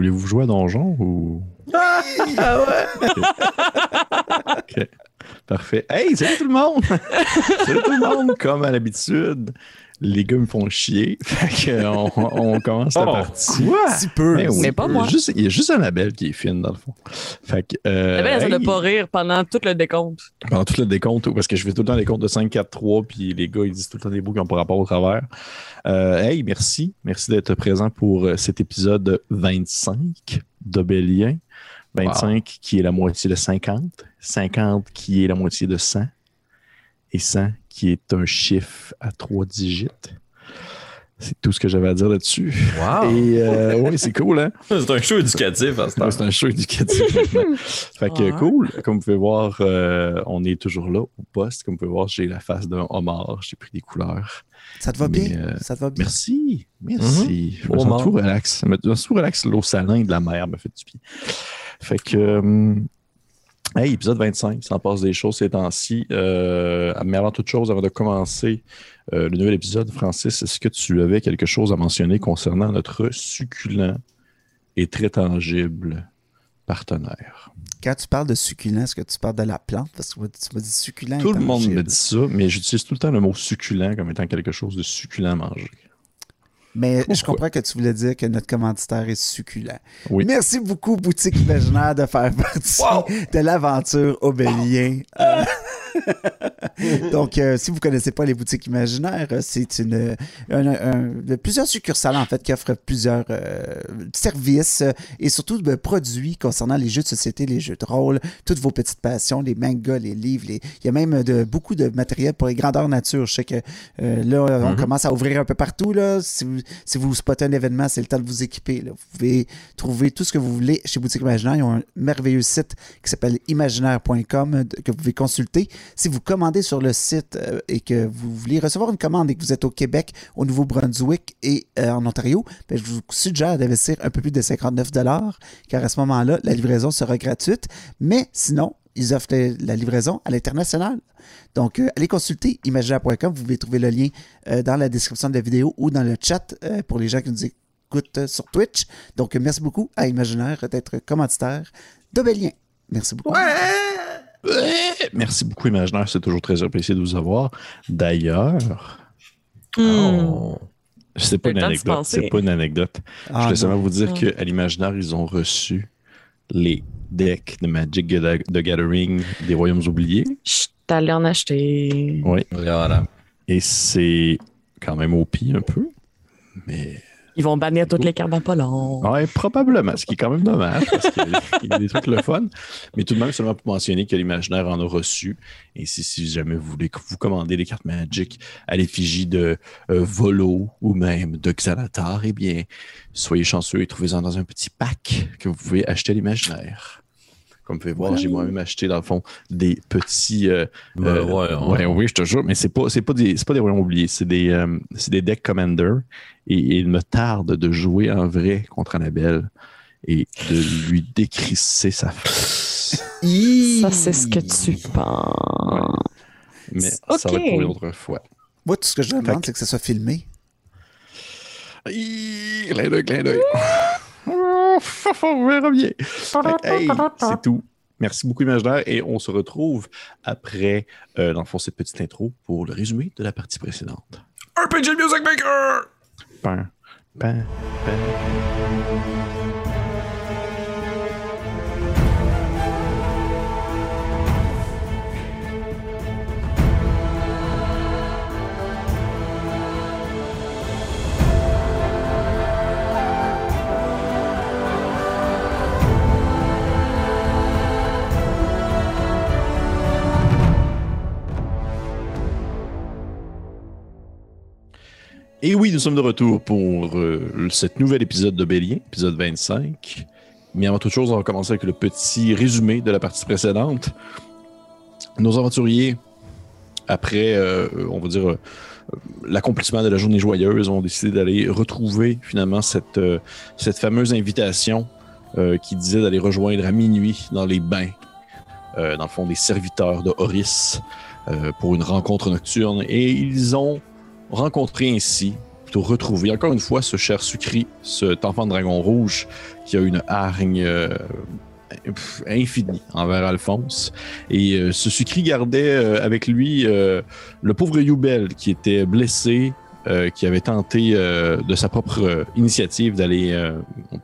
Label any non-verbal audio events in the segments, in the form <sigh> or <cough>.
Voulez-vous jouer à Donjon ou? Ah ouais! <laughs> OK. Parfait. Hey, salut tout le monde! <laughs> salut tout le monde! Comme à l'habitude, les gars me font chier. <laughs> Fait que on, commence la Oh, partie. quoi? Si peu. Eh oui. Mais pas Il y a moi. juste- Il y a juste Annabelle qui est fine, dans le fond. Fait que. euh, La belle, elle essaie hey, de pas rire pendant tout le décompte. pendant tout le décompte, parce que je fais tout le temps les comptes de 5, 4, 3, puis les gars, ils disent tout le temps des mots qui n'ont pas rapport au travers. Euh, hey, merci. Merci d'être présent pour euh, cet épisode 25 d'Obélien. 25 qui est la moitié de 50. 50 qui est la moitié de 100. Et 100 qui est un chiffre à trois digits. C'est tout ce que j'avais à dire là-dessus. Wow! Et euh, <laughs> oui, c'est cool, hein? C'est un show éducatif à ce c'est un show éducatif. <laughs> maintenant. fait que cool. Comme vous pouvez voir, euh, on est toujours là au poste. Comme vous pouvez voir, j'ai la face d'un homard. J'ai pris des couleurs. Ça te va Mais, bien? euh, Ça te va bien? Merci. Merci. Je me Homard. sens tout relax. Je me sens tout relax. L'eau salin de la mer me fait du bien. Fait que. euh, Hey, épisode 25, ça en passe des choses ces temps-ci. Euh, mais avant toute chose, avant de commencer euh, le nouvel épisode, Francis, est-ce que tu avais quelque chose à mentionner concernant notre succulent et très tangible partenaire? Quand tu parles de succulent, est-ce que tu parles de la plante? Parce que tu m'as- dit succulent. Tout le monde me dit ça, mais j'utilise tout le temps le mot succulent comme étant quelque chose de succulent à manger. Mais je comprends que tu voulais dire que notre commanditaire est succulent. Oui. Merci beaucoup, Boutique Imaginaire, de faire partie de l'aventure Obélien. Euh, <laughs> <laughs> Donc, euh, si vous ne connaissez pas les boutiques imaginaires, euh, c'est une, plusieurs succursales en fait qui offrent plusieurs euh, services et surtout de produits concernant les jeux de société, les jeux de rôle, toutes vos petites passions, les mangas, les livres. les- Il y a même de, beaucoup de matériel pour les grandeurs nature. Je sais que euh, là, on Mhm. commence à ouvrir un peu partout. Là. Si, vous, si vous spottez un événement, c'est le temps de vous équiper. là. Vous pouvez trouver tout ce que vous voulez chez Boutique Imaginaire. Ils ont un merveilleux site qui s'appelle imaginaire.com que vous pouvez consulter. Si vous commandez sur le site euh, et que vous voulez recevoir une commande et que vous êtes au Québec, au Nouveau-Brunswick et euh, en Ontario, ben, je vous suggère d'investir un peu plus de 59 car à ce moment-là, la livraison sera gratuite. Mais sinon, ils offrent la livraison à l'international. Donc, euh, allez consulter imaginaire.com. Vous pouvez trouver le lien dans la description de la vidéo ou dans le chat pour les gens qui nous écoutent sur Twitch. Donc, merci beaucoup à Imaginaire d'être commanditaire d'Obélien. Merci beaucoup. Merci beaucoup, Imaginaire. C'est toujours très apprécié de vous avoir. D'ailleurs, Hmm. Oh. c'est pas une anecdote. C'est pas une anecdote. Je voulais seulement vous dire Ah. qu'à l'Imaginaire, ils ont reçu les decks de Magic the the Gathering des Royaumes oubliés. Je suis allé en acheter. Oui. Voilà. Et c'est quand même au pire un peu. Mais Ils vont bannir toutes les cartes dans pas long. Ouais, probablement, ce qui est quand même dommage parce qu'il <laughs> y a des trucs le fun. Mais tout de même, seulement pour mentionner que l'imaginaire en a reçu. Et si, si jamais vous voulez vous commander des cartes Magic à l'effigie de euh, Volo ou même de Xanatar, eh bien, soyez chanceux et trouvez-en dans un petit pack que vous pouvez acheter à l'imaginaire. Comme vous pouvez voir, j'ai moi-même acheté, dans le fond, des petits. euh, Ben euh, ouais, ouais, oui, je te jure, mais c'est pas, c'est pas des, c'est pas des royaumes oubliés, c'est des, euh, c'est des decks commander. Et, et il me tarde de jouer en vrai contre Annabelle et de lui décrisser sa face. Ça, c'est ce que tu penses. Mais ça va être pour une autre fois. Moi, tout ce que je demande, que- c'est que ça soit filmé. Clin d'œil, clin d'œil. On verra bien. Fait que, hey, c'est tout. Merci beaucoup, Imaginaire. Et on se retrouve après, euh, dans le fond, cette petite intro pour le résumé de la partie précédente. RPG Music Maker! Pan, pan, pan. Et oui, nous sommes de retour pour euh, cet nouvel épisode de Bélien, épisode 25. Mais avant toute chose, on va commencer avec le petit résumé de la partie précédente. Nos aventuriers, après, euh, on va dire, euh, l'accomplissement de la journée joyeuse, ont décidé d'aller retrouver finalement cette, euh, cette fameuse invitation qui disait d'aller rejoindre à minuit dans les bains, dans le fond, des serviteurs de Horis pour une rencontre nocturne. Et ils ont rencontré ainsi plutôt retrouver encore une fois ce cher Sucri, cet enfant de dragon rouge qui a une hargne euh, infinie envers Alphonse. Et euh, ce Sucri gardait euh, avec lui le pauvre Youbel qui était blessé, qui avait tenté de sa propre initiative d'aller,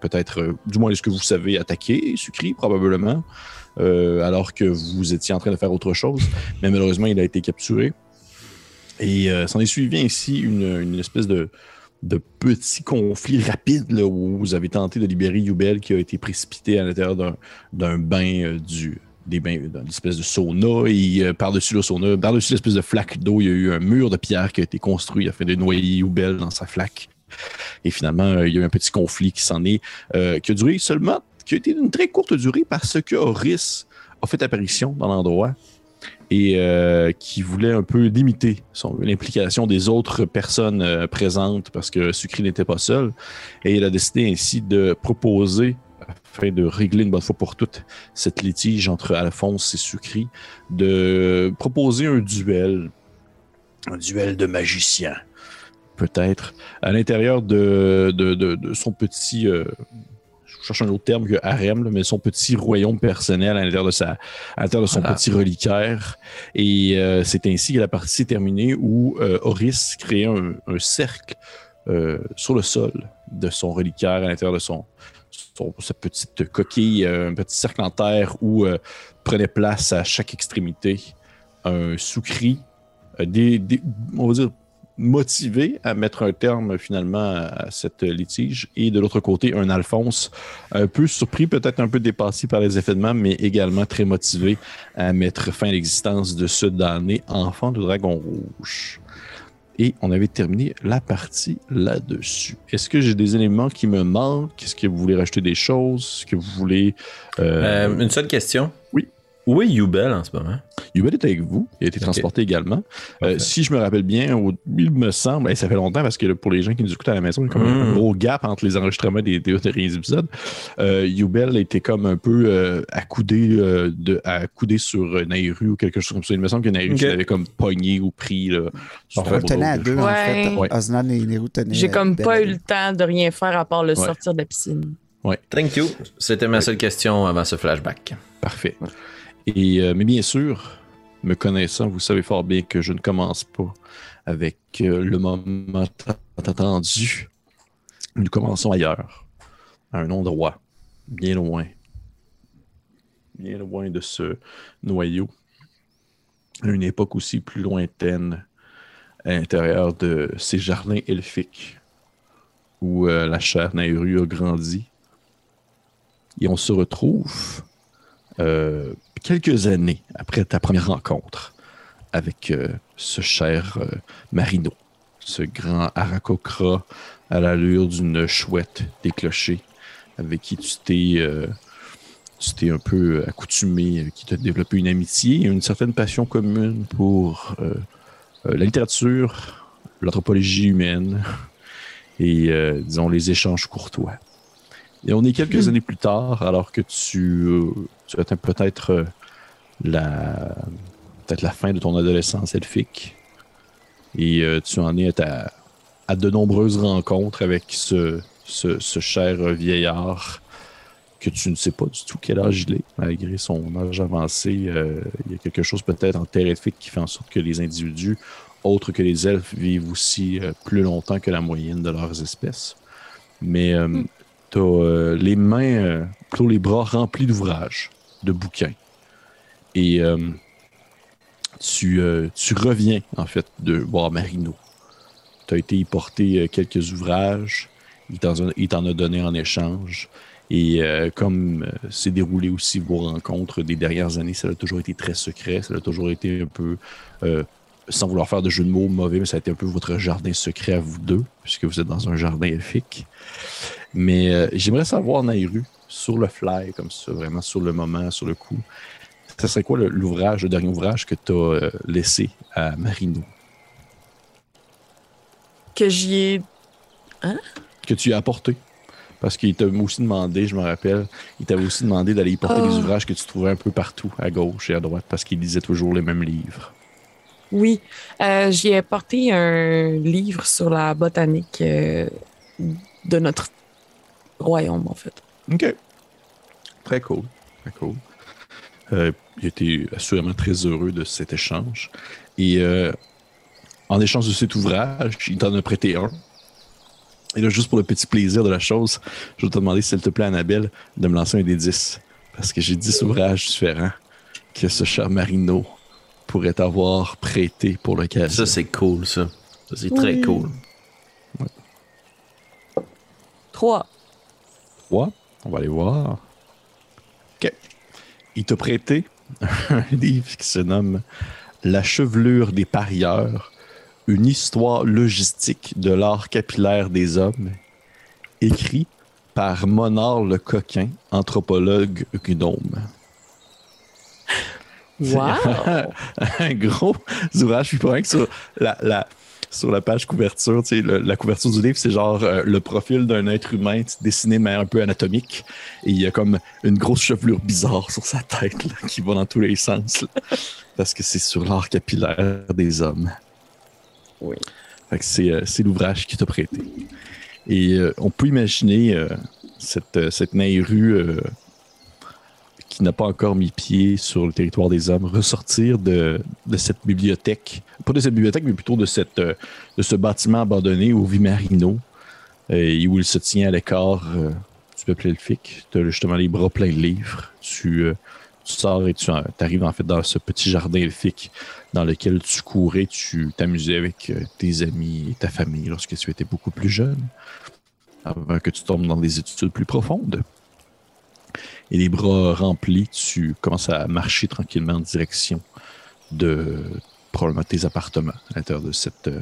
peut-être, du moins est-ce que vous savez, attaquer Sucri probablement, alors que vous étiez en train de faire autre chose. Mais malheureusement, il a été capturé. Et euh, s'en est suivi ainsi une, une espèce de, de petit conflit rapide là, où vous avez tenté de libérer Youbel qui a été précipité à l'intérieur d'un, bain euh, du des bains d'une espèce de sauna et euh, par-dessus le sauna, par-dessus l'espèce de flaque d'eau, il y a eu un mur de pierre qui a été construit afin de noyer Youbel dans sa flaque. Et finalement, euh, il y a eu un petit conflit qui s'en est, euh, qui a duré seulement, qui a été d'une très courte durée parce que Horis a fait apparition dans l'endroit et euh, qui voulait un peu limiter l'implication des autres personnes euh, présentes parce que Sucri n'était pas seul. Et il a décidé ainsi de proposer, afin de régler une bonne fois pour toutes cette litige entre Alphonse et Sucri, de proposer un duel, un duel de magiciens, peut-être, à l'intérieur de, son petit... euh, cherche un autre terme que harem, là, mais son petit royaume personnel à l'intérieur de, sa, à l'intérieur de son Voilà. petit reliquaire. Et euh, c'est ainsi que la partie s'est terminée où euh, Horis créait un, un cercle euh, sur le sol de son reliquaire à l'intérieur de son, son- sa petite coquille, euh, un petit cercle en terre où prenait place à chaque extrémité un sous-cri, euh, des, des- on va dire motivé à mettre un terme finalement à cette litige et de l'autre côté un Alphonse un peu surpris peut-être un peu dépassé par les événements mais également très motivé à mettre fin à l'existence de ce damné enfant de dragon rouge et on avait terminé la partie là-dessus. Est-ce que j'ai des éléments qui me manquent? Est-ce que vous voulez rajouter des choses? Est-ce que vous voulez... Euh, Euh, une seule question. Oui. Où est Youbel en ce moment? Yubel est avec vous. Il a été transporté également. Euh, si je me rappelle bien, au- il me semble, et ça fait longtemps parce que pour les gens qui nous écoutent à la maison, il y a comme un Mm. gros gap entre les enregistrements des, des derniers épisodes. Euh, Yubel était comme un peu euh, accoudé, euh, de, accoudé sur euh, Nairu ou quelque chose comme ça. Il me semble que Nairu Ok. l'avait comme pogné ou pris. Là. On tenait à deux, en fait. Ouais. Osnan et Nero tenaient. J'ai comme pas eu le temps de rien faire à part le Ouais. sortir de la piscine. Thank you. C'était ma seule question avant ce flashback. Parfait. Euh, mais bien sûr, me connaissant, vous savez fort bien que je ne commence pas avec euh, le moment attendu. Nous commençons ailleurs, à un endroit, bien loin, bien loin de ce noyau, à une époque aussi plus lointaine, à l'intérieur de ces jardins elfiques, où euh, la chère Nairu a grandi. Et on se retrouve euh, quelques années après ta première rencontre avec euh, ce cher euh, Marino, ce grand Aracocra à l'allure d'une chouette des clochers, avec qui tu t'es tu t'es un peu accoutumé, qui t'a développé une amitié et une certaine passion commune pour la littérature, l'anthropologie humaine et, disons, les échanges courtois. Et on est quelques années plus tard, alors que tu, euh, tu atteins peut-être euh, la, peut-être la fin de ton adolescence elfique. Et euh, tu en es à, ta- à de nombreuses rencontres avec ce, ce, ce cher vieillard que tu ne sais pas du tout quel âge il est, malgré son âge avancé. euh, il y a quelque chose peut-être en terre elfique qui fait en sorte que les individus, autres que les elfes, vivent aussi euh, plus longtemps que la moyenne de leurs espèces. Mais euh, tu as les mains, euh, plutôt les bras remplis d'ouvrages, de bouquins. Et euh, tu, euh, tu reviens, en fait, de voir Marino. Tu as été y porter euh, quelques ouvrages. Il t'en a- donné en échange. Et euh, comme euh, s'est déroulé aussi vos rencontres des dernières années, ça a toujours été très secret. Ça a toujours été un peu, euh, sans vouloir faire de jeu de mots mauvais, mais ça a été un peu votre jardin secret à vous deux, puisque vous êtes dans un jardin elfique. Mais euh, j'aimerais savoir, Nairu, sur le fly, comme ça, vraiment sur le moment, sur le coup, ça serait quoi l'ouvrage, le dernier ouvrage que tu as laissé à Marino, Que j'y ai. que tu as apporté? Parce qu'il t'a aussi demandé, je me rappelle, il t'avait aussi demandé d'aller y porter Oh. des ouvrages que tu trouvais un peu partout, à gauche et à droite, parce qu'il lisait toujours les mêmes livres. Oui, euh, j'y ai porté un livre sur la botanique euh, de notre royaume, en fait. OK. Très cool. Très cool. Euh, il était assurément très heureux de cet échange. Et euh, en échange de cet ouvrage, il t'en a prêté un. Et là, juste pour le petit plaisir de la chose, je vais te demander, s'il te plaît, Annabelle, de me lancer un des 10. Parce que j'ai 10 ouvrages différents que ce cher Marino pourrait t'avoir prêté pour l'occasion. Ça, c'est cool, ça. Ça, c'est très cool. Trois. 3. On va aller voir. OK. Il t'a prêté <laughs> un livre qui se nomme La chevelure des parieurs, une histoire logistique de l'art capillaire des hommes, écrit par Monard le Coquin, anthropologue gnome. Wow! <laughs> un gros ouvrage. Rien que sur la, la- sur la page couverture, tu sais, le- la couverture du livre, c'est genre euh, le profil d'un être humain dessiné, mais un peu anatomique. Et il y a comme une grosse chevelure bizarre sur sa tête là, qui va dans tous les sens. là. parce que c'est sur l'art capillaire des hommes. Oui. Fait que c'est, euh, c'est l'ouvrage qui t'a prêté. Et euh, on peut imaginer cette, cette Nairu qui n'a pas encore mis pied sur le territoire des hommes ressortir de, de cette bibliothèque. Pas de cette bibliothèque, mais plutôt de, cette, euh, de ce bâtiment abandonné au Vimarino, euh, et où il se tient à l'écart euh, du peuple elfique. Tu as justement les bras pleins de livres. Tu, euh, tu sors et tu arrives en fait dans ce petit jardin elfique dans lequel tu courais, tu t'amusais avec tes amis et ta famille lorsque tu étais beaucoup plus jeune, avant que tu tombes dans des études plus profondes. Et les bras remplis, tu commences à marcher tranquillement en direction de probablement tes appartements à l'intérieur de cette, euh,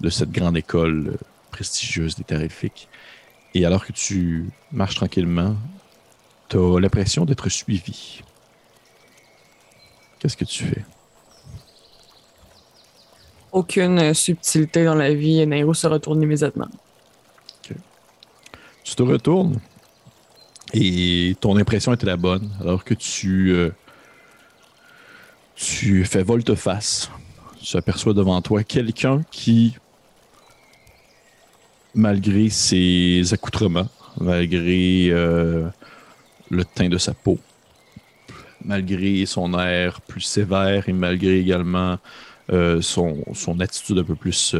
de cette grande école euh, prestigieuse des terres elfiques. Et alors que tu marches tranquillement, tu as l'impression d'être suivi. Qu'est-ce que tu fais? Aucune euh, subtilité dans la vie et Nairo se retourne immédiatement. Tu te retournes et ton impression était la bonne alors que tu euh, tu fais volte-face. Tu aperçois devant toi quelqu'un qui, malgré ses accoutrements, malgré euh, le teint de sa peau, malgré son air plus sévère et malgré également euh, son, attitude un peu plus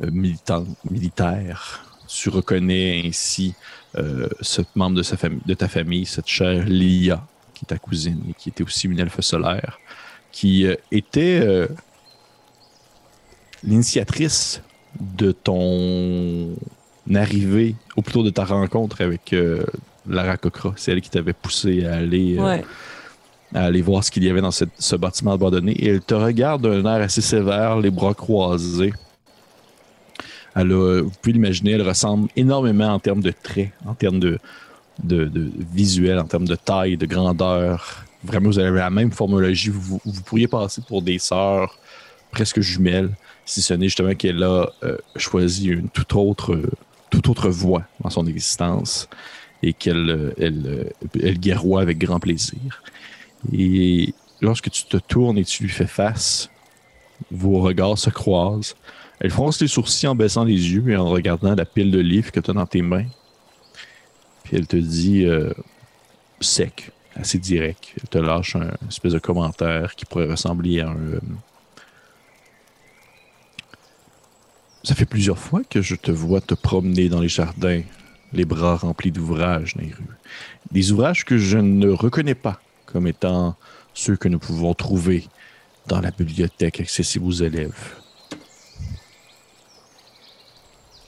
militaire, tu reconnais ainsi euh, ce membre de, sa famille, de ta famille, cette chère Lia, qui est ta cousine et qui était aussi une elfe solaire, qui euh, était euh, l'initiatrice de ton arrivée, ou plutôt de ta rencontre avec Lara Kokra. C'est elle qui t'avait poussé à aller, Ouais. à aller voir ce qu'il y avait dans cette- ce bâtiment abandonné. Et elle te regarde d'un air assez sévère, les bras croisés. Vous pouvez l'imaginer, elle ressemble énormément en termes de traits, en termes de, de, visuel, en termes de taille, de grandeur. Vraiment, vous avez la même formologie. Vous, vous pourriez passer pour des sœurs presque jumelles, si ce n'est justement qu'elle a euh, choisi une toute autre, toute autre voie dans son existence et qu'elle euh, elle, euh, elle guerroie avec grand plaisir. Et lorsque tu te tournes et tu lui fais face, vos regards se croisent. Elle fronce les sourcils en baissant les yeux et en regardant la pile de livres que tu as dans tes mains. Puis elle te dit euh, sec, assez direct. Elle te lâche un espèce de commentaire qui pourrait ressembler à un. euh, Ça fait plusieurs fois que je te vois te promener dans les jardins, les bras remplis d'ouvrages, Nairu. Des ouvrages que je ne reconnais pas comme étant ceux que nous pouvons trouver dans la bibliothèque accessible aux élèves.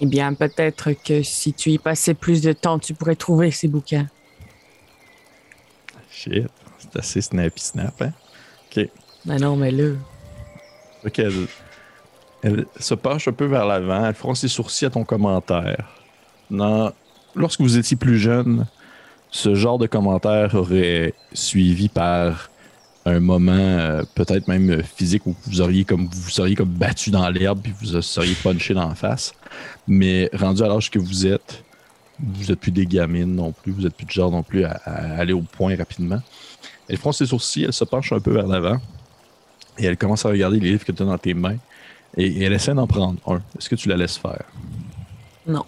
Eh bien, peut-être que si tu y passais plus de temps, tu pourrais trouver ces bouquins. Shit, c'est assez snappy snap, hein? Ok. Ben non, mais là. Ok, elle, elle se penche un peu vers l'avant, elle fronce ses sourcils à ton commentaire. Dans- lorsque vous étiez plus jeune, ce genre de commentaire aurait suivi par un moment euh, peut-être même euh, physique où vous auriez comme vous seriez comme battu dans l'herbe puis vous seriez punché dans la face. Mais rendu à l'âge que vous êtes, vous êtes plus des gamines non plus, vous êtes plus du genre non plus à, à aller au point rapidement. Elle fronce ses sourcils, elle se penche un peu vers l'avant Et elle commence à regarder les livres que tu as dans tes mains. Et, et elle essaie d'en prendre un. Est-ce que tu la laisses faire? Non.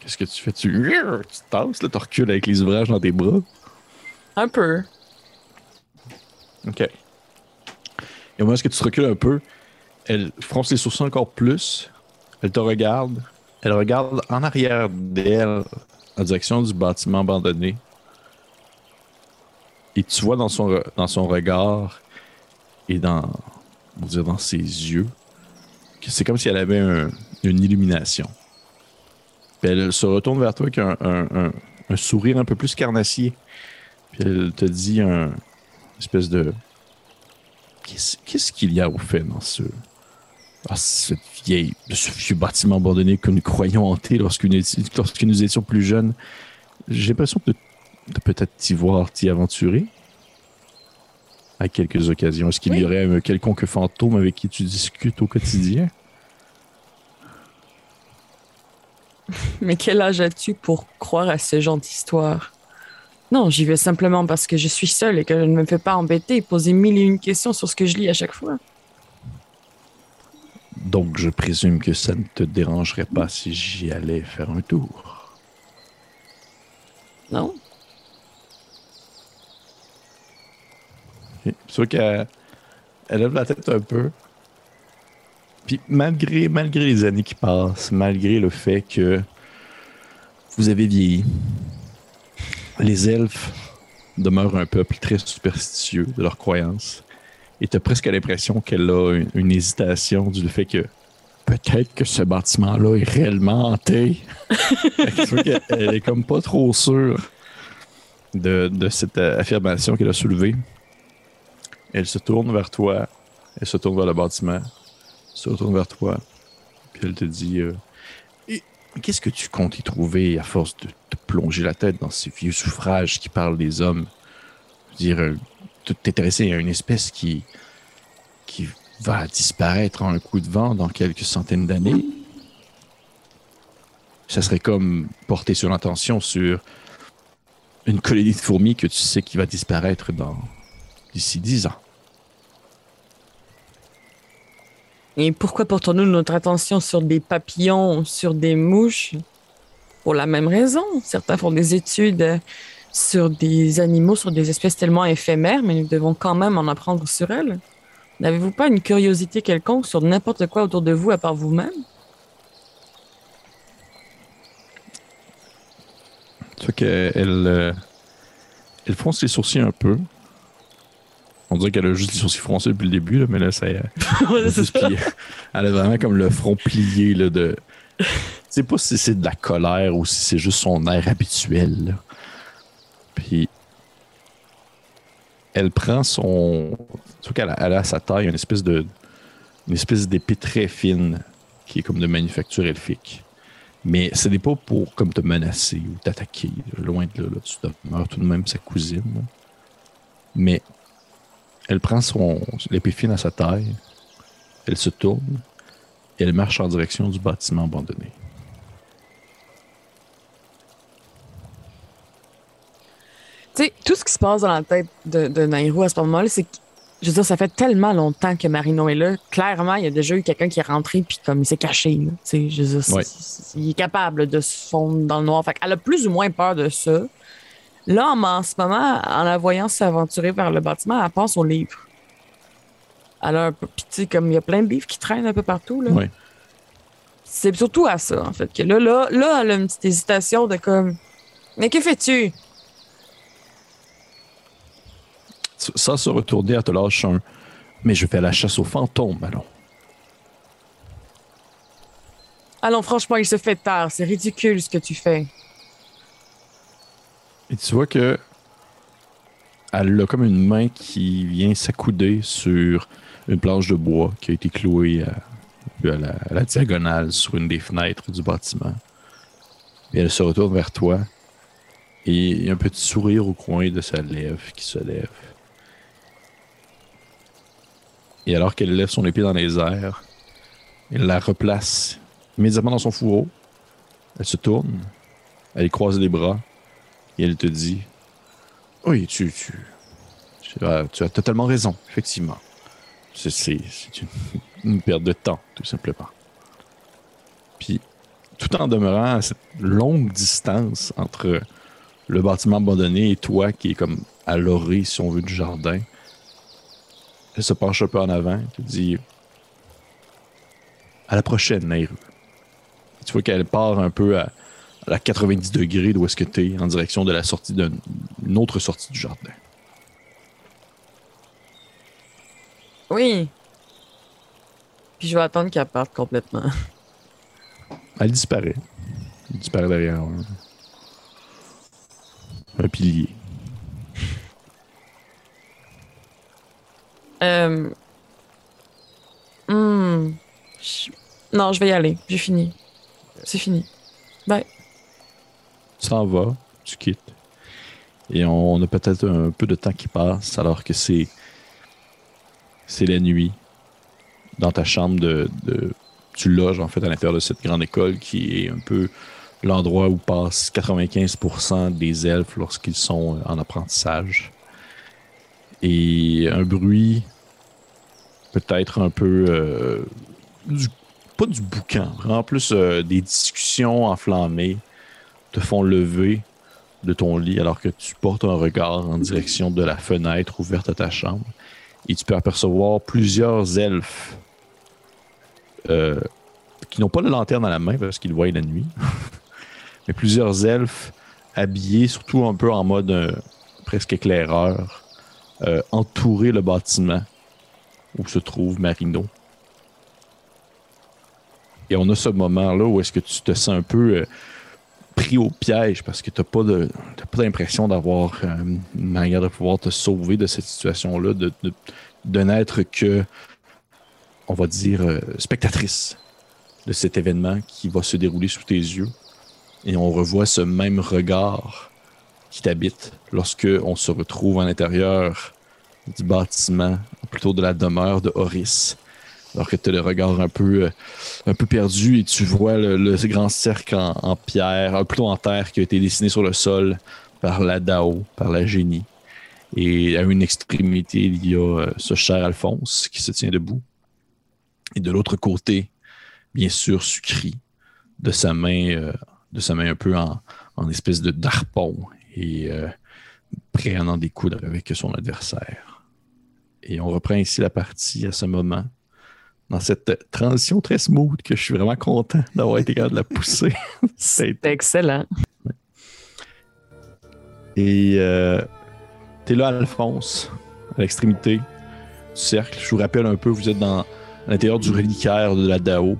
Qu'est-ce que tu fais? Tu, tu tasses, là, tu recules avec les ouvrages dans tes bras? Un peu. OK. Et au moment où tu recules un peu, elle fronce les sourcils encore plus. Elle te regarde. Elle regarde en arrière d'elle, en direction du bâtiment abandonné. Et tu vois dans son, dans son regard et dans, on dire dans ses yeux que c'est comme si elle avait un- une illumination. Elle se retourne vers toi avec un, un- sourire un peu plus carnassier. Puis elle te dit un espèce de. Qu'est-ce qu'il y a au fait dans ce. Ah, cette vieille, ce vieux bâtiment abandonné que nous croyons hanté lorsque nous, lorsque nous étions plus jeunes? J'ai l'impression de, de peut-être t'y voir, t'y aventurer. À quelques occasions. Est-ce qu'il y aurait un quelconque fantôme avec qui tu discutes au quotidien? <laughs> Mais quel âge as-tu pour croire à ce genre d'histoire? Non, j'y vais simplement parce que je suis seule et que je ne me fais pas embêter et poser mille et une questions sur ce que je lis à chaque fois. Donc, je présume que ça ne te dérangerait pas si j'y allais faire un tour. Non? Ok. Tu vois qu'elle elle lève la tête un peu. Puis malgré, malgré les années qui passent, malgré le fait que vous avez vieilli, les elfes demeurent un peuple très superstitieux de leurs croyances. Et tu as presque l'impression qu'elle a une, hésitation du fait que peut-être que ce bâtiment-là est réellement hanté. <laughs> Elle est comme pas trop sûre de, cette euh, affirmation qu'elle a soulevée. Elle se tourne vers toi. Elle se tourne vers le bâtiment. Elle se retourne vers toi. Puis elle te dit euh, Qu'est-ce que tu comptes y trouver à force de te plonger la tête dans ces vieux suffrages qui parlent des hommes? Je veux dire, euh, t'intéresser à une espèce qui, qui va disparaître en un coup de vent dans quelques centaines d'années? Ça serait comme porter son attention sur une colonie de fourmis que tu sais qui va disparaître dans d'ici dix ans. Et pourquoi portons-nous notre attention sur des papillons, sur des mouches? Pour la même raison. Certains font des études sur des animaux, sur des espèces tellement éphémères, mais nous devons quand même en apprendre sur elles. N'avez-vous pas une curiosité quelconque sur n'importe quoi autour de vous à part vous-même? Tu vois qu'elle euh, elle fronce les sourcils un peu. On dirait qu'elle a juste les sourcils froncés depuis le début, là, mais là, ça, elle, <laughs> Ouais, a c'est juste ça. plié. Elle a vraiment comme le front plié là, de. Je sais pas si c'est de la colère ou si c'est juste son air habituel. là. Puis. Elle prend son. Vois qu'elle a, à sa taille une espèce de. Une espèce d'épée très fine qui est comme de manufacture elfique. Mais ce n'est pas pour comme te menacer ou t'attaquer. Loin de là, là, tu demeures tout de même sa cousine. là. Mais elle prend son l'épée fine à sa taille, elle se tourne et elle marche en direction du bâtiment abandonné. Tu sais, tout ce qui se passe dans la tête de, de Nairo à ce moment-là, c'est que, je veux dire, ça fait tellement longtemps que Marino est là. Clairement, il y a déjà eu quelqu'un qui est rentré puis comme il s'est caché. là. Tu sais, je veux dire, c'est- Ouais. c'est- il est capable de se fondre dans le noir. Fait qu'elle a plus ou moins peur de ça. Là, en, ce moment, en la voyant s'aventurer vers le bâtiment, elle pense au livre. Elle a un peu, puis tu sais, comme il y a plein de livres qui traînent un peu partout, là. Ouais. C'est surtout à ça, en fait, que là, là, là, elle a une petite hésitation de comme, mais que fais-tu? Sans se retourner, elle te lâche un. Mais je fais la chasse aux fantômes, allons. Allons, franchement, il se fait tard. C'est ridicule ce que tu fais. Et tu vois que elle a comme une main qui vient s'accouder sur une planche de bois qui a été clouée à, la, la diagonale sur une des fenêtres du bâtiment. Et elle se retourne vers toi et il y a un petit sourire au coin de sa lèvre qui se lève. Et alors qu'elle lève son épée dans les airs, elle la replace immédiatement dans son fourreau. Elle se tourne, elle croise les bras elle te dit Oui, tu, tu, tu, as, tu as totalement raison, effectivement. C'est une, <laughs> une perte de temps, tout simplement. Puis, tout en demeurant à cette longue distance entre le bâtiment abandonné et toi, qui est comme à l'orée, si on veut, du jardin, elle se penche un peu en avant, et te dit À la prochaine, Nairu. Tu vois qu'elle part un peu à, à la 90 degrés d'où est-ce que tu es, en direction de la sortie d'une une autre sortie du jardin. Oui. Puis je vais attendre qu'elle parte complètement. Elle disparaît. Elle disparaît derrière un, un pilier. Euh... je- Non, je vais y aller. J'ai fini. C'est fini. Bye. Tu s'en vas, tu quittes. Et on a peut-être un peu de temps qui passe alors que c'est. C'est la nuit. Dans ta chambre de, de- Tu loges en fait à l'intérieur de cette grande école qui est un peu l'endroit où passent 95% des elfes lorsqu'ils sont en apprentissage. Et un bruit peut-être un peu. euh, pas du boucan, vraiment plus euh, des discussions enflammées te font lever de ton lit alors que tu portes un regard en direction de la fenêtre ouverte à ta chambre et tu peux apercevoir plusieurs elfes euh, qui n'ont pas de lanterne à la main parce qu'ils voient la nuit, <laughs> mais plusieurs elfes habillés surtout un peu en mode euh, presque éclaireur, euh, le bâtiment où se trouve Marino. Et on a ce moment-là où est-ce que tu te sens un peu euh, pris au piège parce que tu n'as pas l'impression d'avoir euh, une manière de pouvoir te sauver de cette situation-là, de, de n'être que, on va dire, euh, spectatrice de cet événement qui va se dérouler sous tes yeux. Et on revoit ce même regard qui t'habite lorsque on se retrouve à l'intérieur du bâtiment, plutôt de la demeure de Horis. Alors que tu as le regard un peu, euh, un peu perdu et tu vois le, grand cercle en, pierre, plutôt en terre, qui a été dessiné sur le sol par la Dao, par la génie. Et à une extrémité, il y a euh, ce cher Alphonse qui se tient debout. Et de l'autre côté, bien sûr, Sucri, de sa main, euh, de sa main un peu en, en espèce de d'arpon et euh, prêt à en découdre avec son adversaire. Et on reprend ici la partie à ce moment, dans cette transition très smooth que je suis vraiment content d'avoir été capable de la pousser. <laughs> C'est- excellent. Et euh, t'es là, Alphonse, à l'extrémité du cercle. Je vous rappelle un peu, vous êtes dans à l'intérieur du reliquaire de la Dao.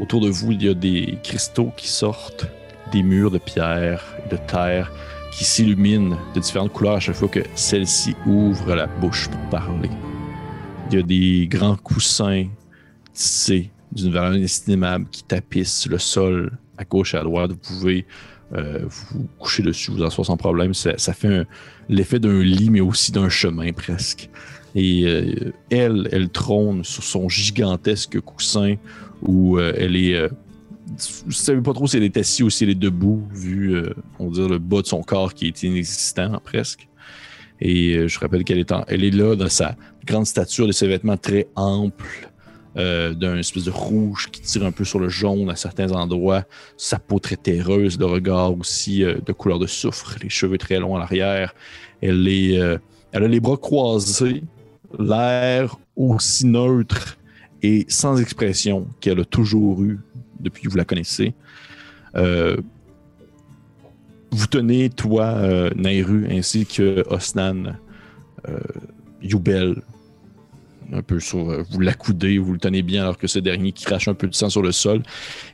Autour de vous, il y a des cristaux qui sortent des murs de pierre et de terre qui s'illuminent de différentes couleurs à chaque fois que celle-ci ouvre la bouche pour parler. Il y a des grands coussins tissés d'une valeur inestimable qui tapissent le sol à gauche et à droite. Vous pouvez euh, vous coucher dessus, vous asseoir sans problème. Ça, fait l'effet d'un lit, mais aussi d'un chemin presque. Et euh, elle, elle trône sur son gigantesque coussin où euh, elle est. euh, je savais pas trop si elle est assise ou si elle est debout, vu, on va dire, le bas de son corps qui est inexistant presque. Et euh, je rappelle qu'elle est, là dans sa grande stature, de ses vêtements très amples, euh, d'un espèce de rouge qui tire un peu sur le jaune à certains endroits, sa peau très terreuse, le regard aussi euh, de couleur de soufre, les cheveux très longs à l'arrière. Elle, elle a les bras croisés, l'air aussi neutre et sans expression qu'elle a toujours eu depuis que vous la connaissez. Vous tenez, toi, euh, Nairu, ainsi que Osnan, euh, Youbel, un peu sur. euh, vous l'accoudez, vous le tenez bien alors que ce dernier crache un peu de sang sur le sol.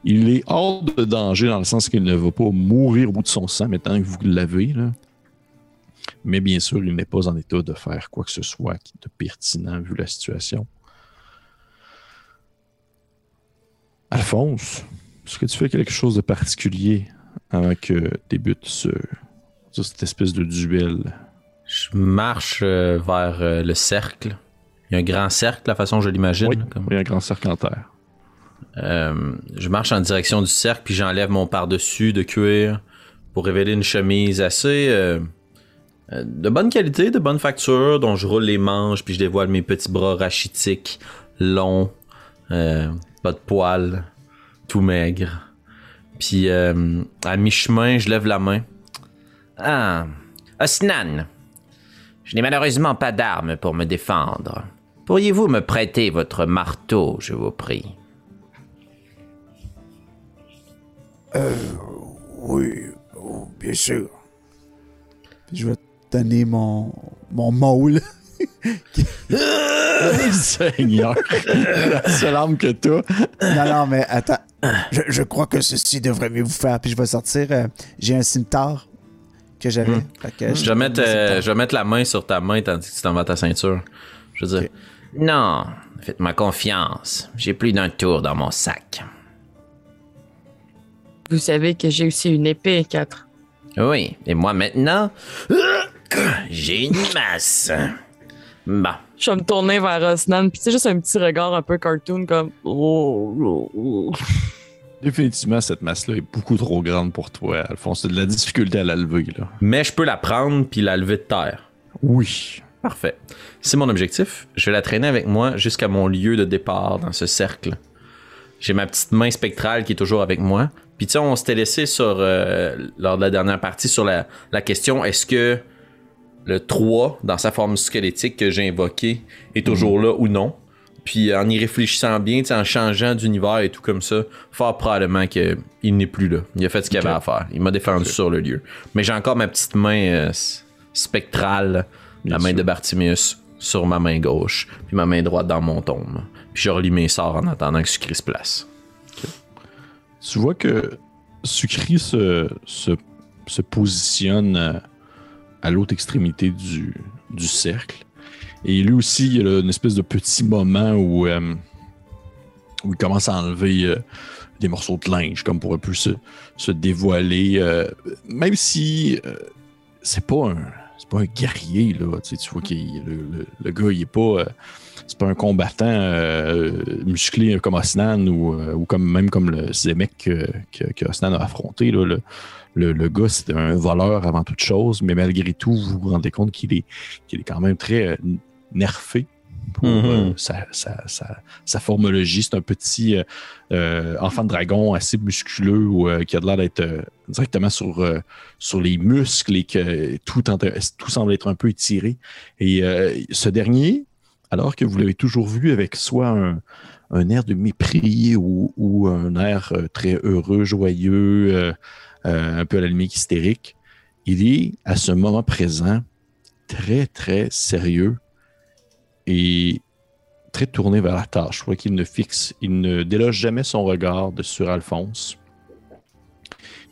Il est hors de danger dans le sens qu'il ne va pas mourir au bout de son sang maintenant que vous l'avez. là. Mais bien sûr, il n'est pas en état de faire quoi que ce soit de pertinent vu la situation. Alphonse, est-ce que tu fais quelque chose de particulier? Avant que débute ce, cette espèce de duel? Je marche euh, vers euh, le cercle. Il y a un grand cercle, la façon dont je l'imagine. Oui, comme- il y a un grand cercle en terre. Euh, je marche en direction du cercle, puis j'enlève mon par-dessus de cuir pour révéler une chemise assez Euh, de bonne qualité, de bonne facture, dont je roule les manches, puis je dévoile mes petits bras rachitiques, longs, euh, pas de poils, tout maigre. Puis euh, à mi-chemin, je lève la main. Ah, Osnan, je n'ai malheureusement pas d'armes pour me défendre. Pourriez-vous me prêter votre marteau, je vous prie? Oui, oh, bien sûr. Puis je vais te donner mon, mon maul. <laughs> Seigneur, la seule arme que t'as. non, non, mais attends. Je, je crois que ceci devrait mieux vous faire. Puis je vais sortir. euh, J'ai un cimetière que j'avais. Que Je vais, mettre, euh, je vais mettre la main sur ta main tandis que tu t'en vas à ta ceinture. Je veux dire, non, faites-moi confiance. J'ai plus d'un tour dans mon sac. Vous savez que j'ai aussi une épée, 4. Oui, et moi maintenant, <coughs> j'ai une masse. Bah, Je vais me tourner vers Osnan, puis c'est juste un petit regard un peu cartoon comme. Oh, oh, oh. <laughs> Définitivement, cette masse-là est beaucoup trop grande pour toi, Alphonse. C'est de la difficulté à la lever, là. mais je peux la prendre puis la lever de terre. Oui. Parfait. C'est mon objectif. Je vais la traîner avec moi jusqu'à mon lieu de départ dans ce cercle. J'ai ma petite main spectrale qui est toujours avec moi. Puis tu sais, on s'était laissé sur euh, lors de la dernière partie sur la, la question est-ce que le 3 dans sa forme squelettique que j'ai invoqué est toujours là ou non. Puis en y réfléchissant bien, en changeant d'univers et tout comme ça, fort probablement qu'il n'est plus là. Il a fait ce qu'il avait à faire. Il m'a défendu sur le lieu. Mais j'ai encore ma petite main euh, spectrale, la main sûr. de Bartimeus sur ma main gauche, puis ma main droite dans mon tombe. Puis je relis mes sorts en attendant que Sucré se place. Tu vois que Sucri se, se, se positionne euh, à l'autre extrémité du, du cercle. Et lui aussi, il y a une espèce de petit moment où, euh, où il commence à enlever euh, des morceaux de linge, comme pour un peu se, se dévoiler. euh, même si c'est pas un. C'est pas un guerrier, là. Tu, vois que le, le- gars, il est pas. c'est pas un combattant musclé comme Osnan ou, ou comme même comme le Zemek que, que, Osnan a affronté. Là, le, le gars, c'est un voleur avant toute chose, mais malgré tout, vous vous rendez compte qu'il est, qu'il est quand même très euh, nerfé pour Mhm. euh, sa, sa, sa, sa formologie. C'est un petit euh, enfant de dragon assez musculeux ou, euh, qui a l'air d'être directement sur, sur les muscles et que tout, tout semble être un peu étiré. Et ce dernier, alors que vous l'avez toujours vu avec soit un, un air de mépris ou, ou un air très heureux, joyeux, euh, un peu à la limite hystérique, il est à ce moment présent très, très sérieux et très tourné vers la tâche. Je vois qu'il ne fixe, il ne déloge jamais son regard sur Alphonse.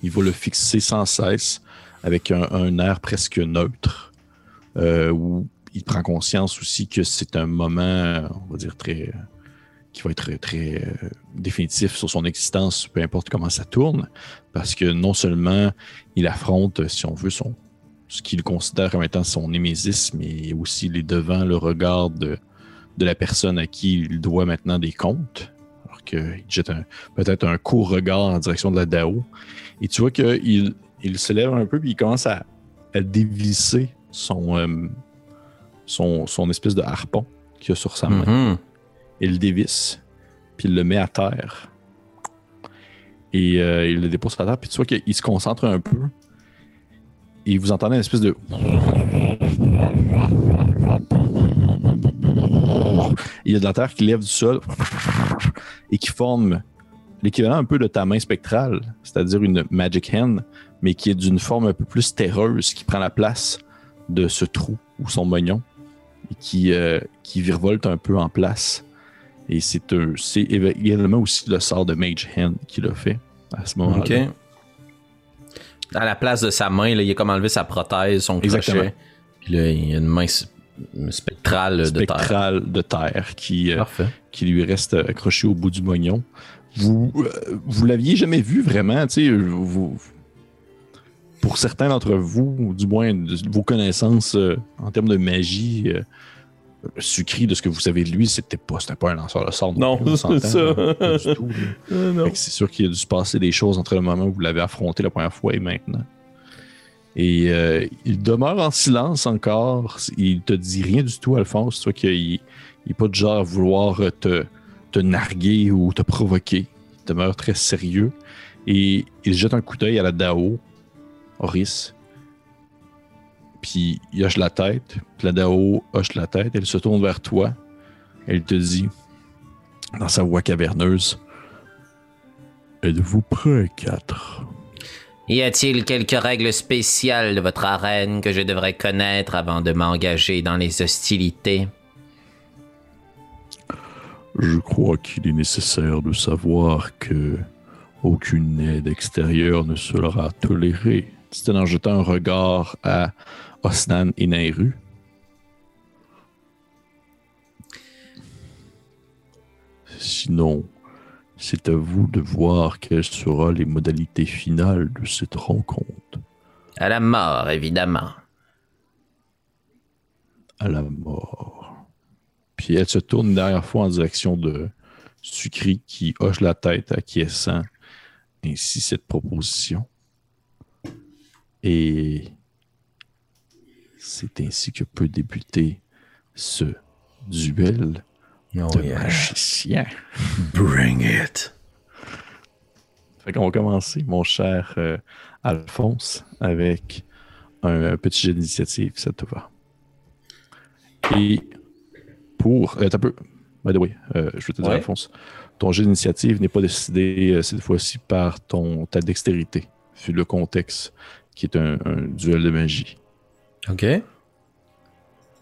Il va le fixer sans cesse avec un, air presque neutre, euh, où il prend conscience aussi que c'est un moment, on va dire, très qui va être très, très euh, définitif sur son existence, peu importe comment ça tourne, parce que non seulement il affronte, si on veut, son, ce qu'il considère comme étant son némésis, mais aussi il est devant le regard de, de la personne à qui il doit maintenant des comptes, alors qu'il jette peut-être un court regard en direction de la Dao, et tu vois qu'il il se lève un peu, puis il commence à, à dévisser son, euh, son, son espèce de harpon qu'il a sur sa main Mhm. il le dévisse, puis il le met à terre. Et euh, il le dépose à terre, puis tu vois qu'il se concentre un peu. Et vous entendez une espèce de. Il y a de la terre qui lève du sol et qui forme l'équivalent un peu de ta main spectrale, c'est-à-dire une Magic Hand, mais qui est d'une forme un peu plus terreuse, qui prend la place de ce trou ou son mognon et qui, euh, qui virevolte un peu en place. Et c'est également aussi le sort de Mage Hand qui l'a fait à ce moment-là. À la place de sa main, là, il a comme enlevé sa prothèse, son Exactement. crochet. Puis là, il y a une main spectrale de terre. De terre qui, euh, qui lui reste accroché au bout du mognon. Vous, euh, vous l'aviez jamais vu vraiment, tu sais, vous- pour certains d'entre vous, ou du moins de vos connaissances euh, en termes de magie, Sucri, de ce que vous savez de lui, c'était pas, pas un lanceur de sort. Non, c'est ça. pas du tout, <laughs> c'est sûr qu'il a dû se passer des choses entre le moment où vous l'avez affronté la première fois et maintenant. Et euh, il demeure en silence encore. Il te dit rien du tout, Alphonse. Toi qu'il n'est pas de genre à vouloir te, te narguer ou te provoquer. Il demeure très sérieux. Et il jette un coup d'œil à la Dao, Horis. Puis il hoche la tête. Puis la Dao hoche la tête. Elle se tourne vers toi. Elle te dit, dans sa voix caverneuse, Êtes-vous prêt, quatre? Y a-t-il quelques règles spéciales de votre arène que je devrais connaître avant de m'engager dans les hostilités? Je crois qu'il est nécessaire de savoir que aucune aide extérieure ne sera tolérée. C'était en jetant un regard à Osnan et Nairu. Sinon, c'est à vous de voir quelles seront les modalités finales de cette rencontre. À la mort, évidemment. À la mort. Puis elle se tourne une dernière fois en direction de Sucri qui hoche la tête acquiescent ainsi cette proposition. Et c'est ainsi que peut débuter ce duel Oh, de yeah. magicien. <laughs> Bring it. Fait qu'on va commencer, mon cher euh, Alphonse, avec un, un petit jet d'initiative, ça te va. Et pour. Euh, t'as peu. By the way, euh, je veux te dire, Ouais. Alphonse, ton jet d'initiative n'est pas décidé euh, cette fois-ci par ton, ta dextérité, vu le contexte qui est un, un duel de magie. OK.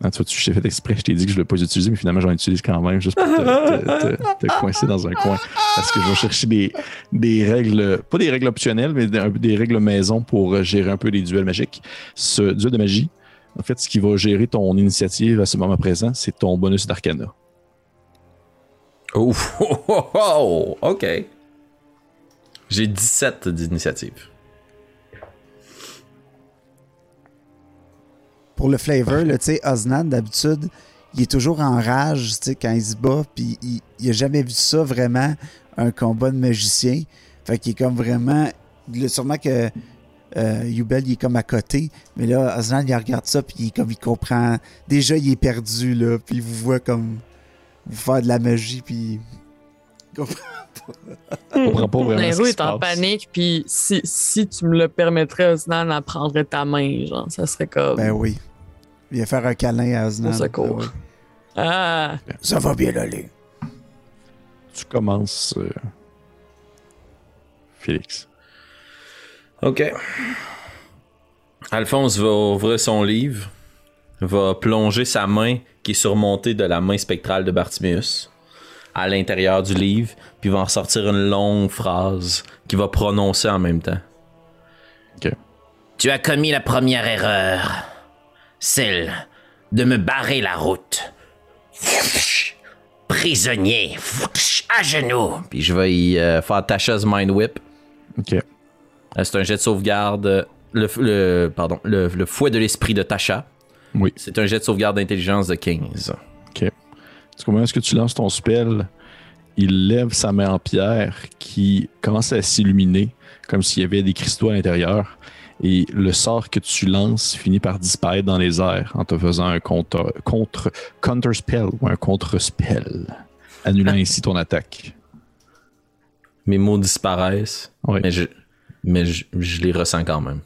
Ah, tu vois, tu- je t'ai fait exprès, je t'ai dit que je ne l'ai pas utilisé, mais finalement, j'en utilise quand même, juste pour te, te- te- te coincer dans un coin. Parce que je vais chercher des, des règles, pas des règles optionnelles, mais des, des règles maison pour gérer un peu les duels magiques. Ce duel de magie, en fait, ce qui va gérer ton initiative à ce moment présent, c'est ton bonus d'arcana. Ouf. <laughs> Oh, oh, oh, OK. J'ai 17 d'initiative. Pour le flavor, là, Osnan, d'habitude, il est toujours en rage, quand il se bat, puis il, il a jamais vu ça vraiment, un combat de magicien. Fait qu'il est comme vraiment. sûrement que euh, Yubel, il est comme à côté, mais là, Osnan, il regarde ça, puis il, comme il comprend. Déjà, il est perdu, là, puis il vous voit comme vous faire de la magie, puis. Il comprend. On comprend pas vraiment qui est en passe. panique, puis si, si tu me le permettrais, Osnan, elle prendrait ta main, genre, ça serait comme... Ben oui. Il va faire un câlin à Osnan. Au secours. Ah. Ah! Ça va bien aller. Tu commences, euh, Félix. OK. Alphonse va ouvrir son livre, va plonger sa main qui est surmontée de la main spectrale de Bartimeus à l'intérieur du livre, puis va en sortir une longue phrase qu'il va prononcer en même temps. Tu as commis la première erreur, celle de me barrer la route. Prisonnier, à genoux. Puis je vais y euh, faire Tasha's Mind Whip. OK. Euh, C'est un jet de sauvegarde. euh, Le, pardon, le, le fouet de l'esprit de Tasha. Oui. C'est un jet de sauvegarde d'intelligence de 15. Parce qu'au moment où tu lances ton spell, il lève sa main en pierre qui commence à s'illuminer comme s'il y avait des cristaux à l'intérieur. Et le sort que tu lances finit par disparaître dans les airs en te faisant un contre, contre counter spell ou un contre spell, annulant ainsi ton attaque. Mes mots disparaissent, mais, je, mais je, je les ressens quand même.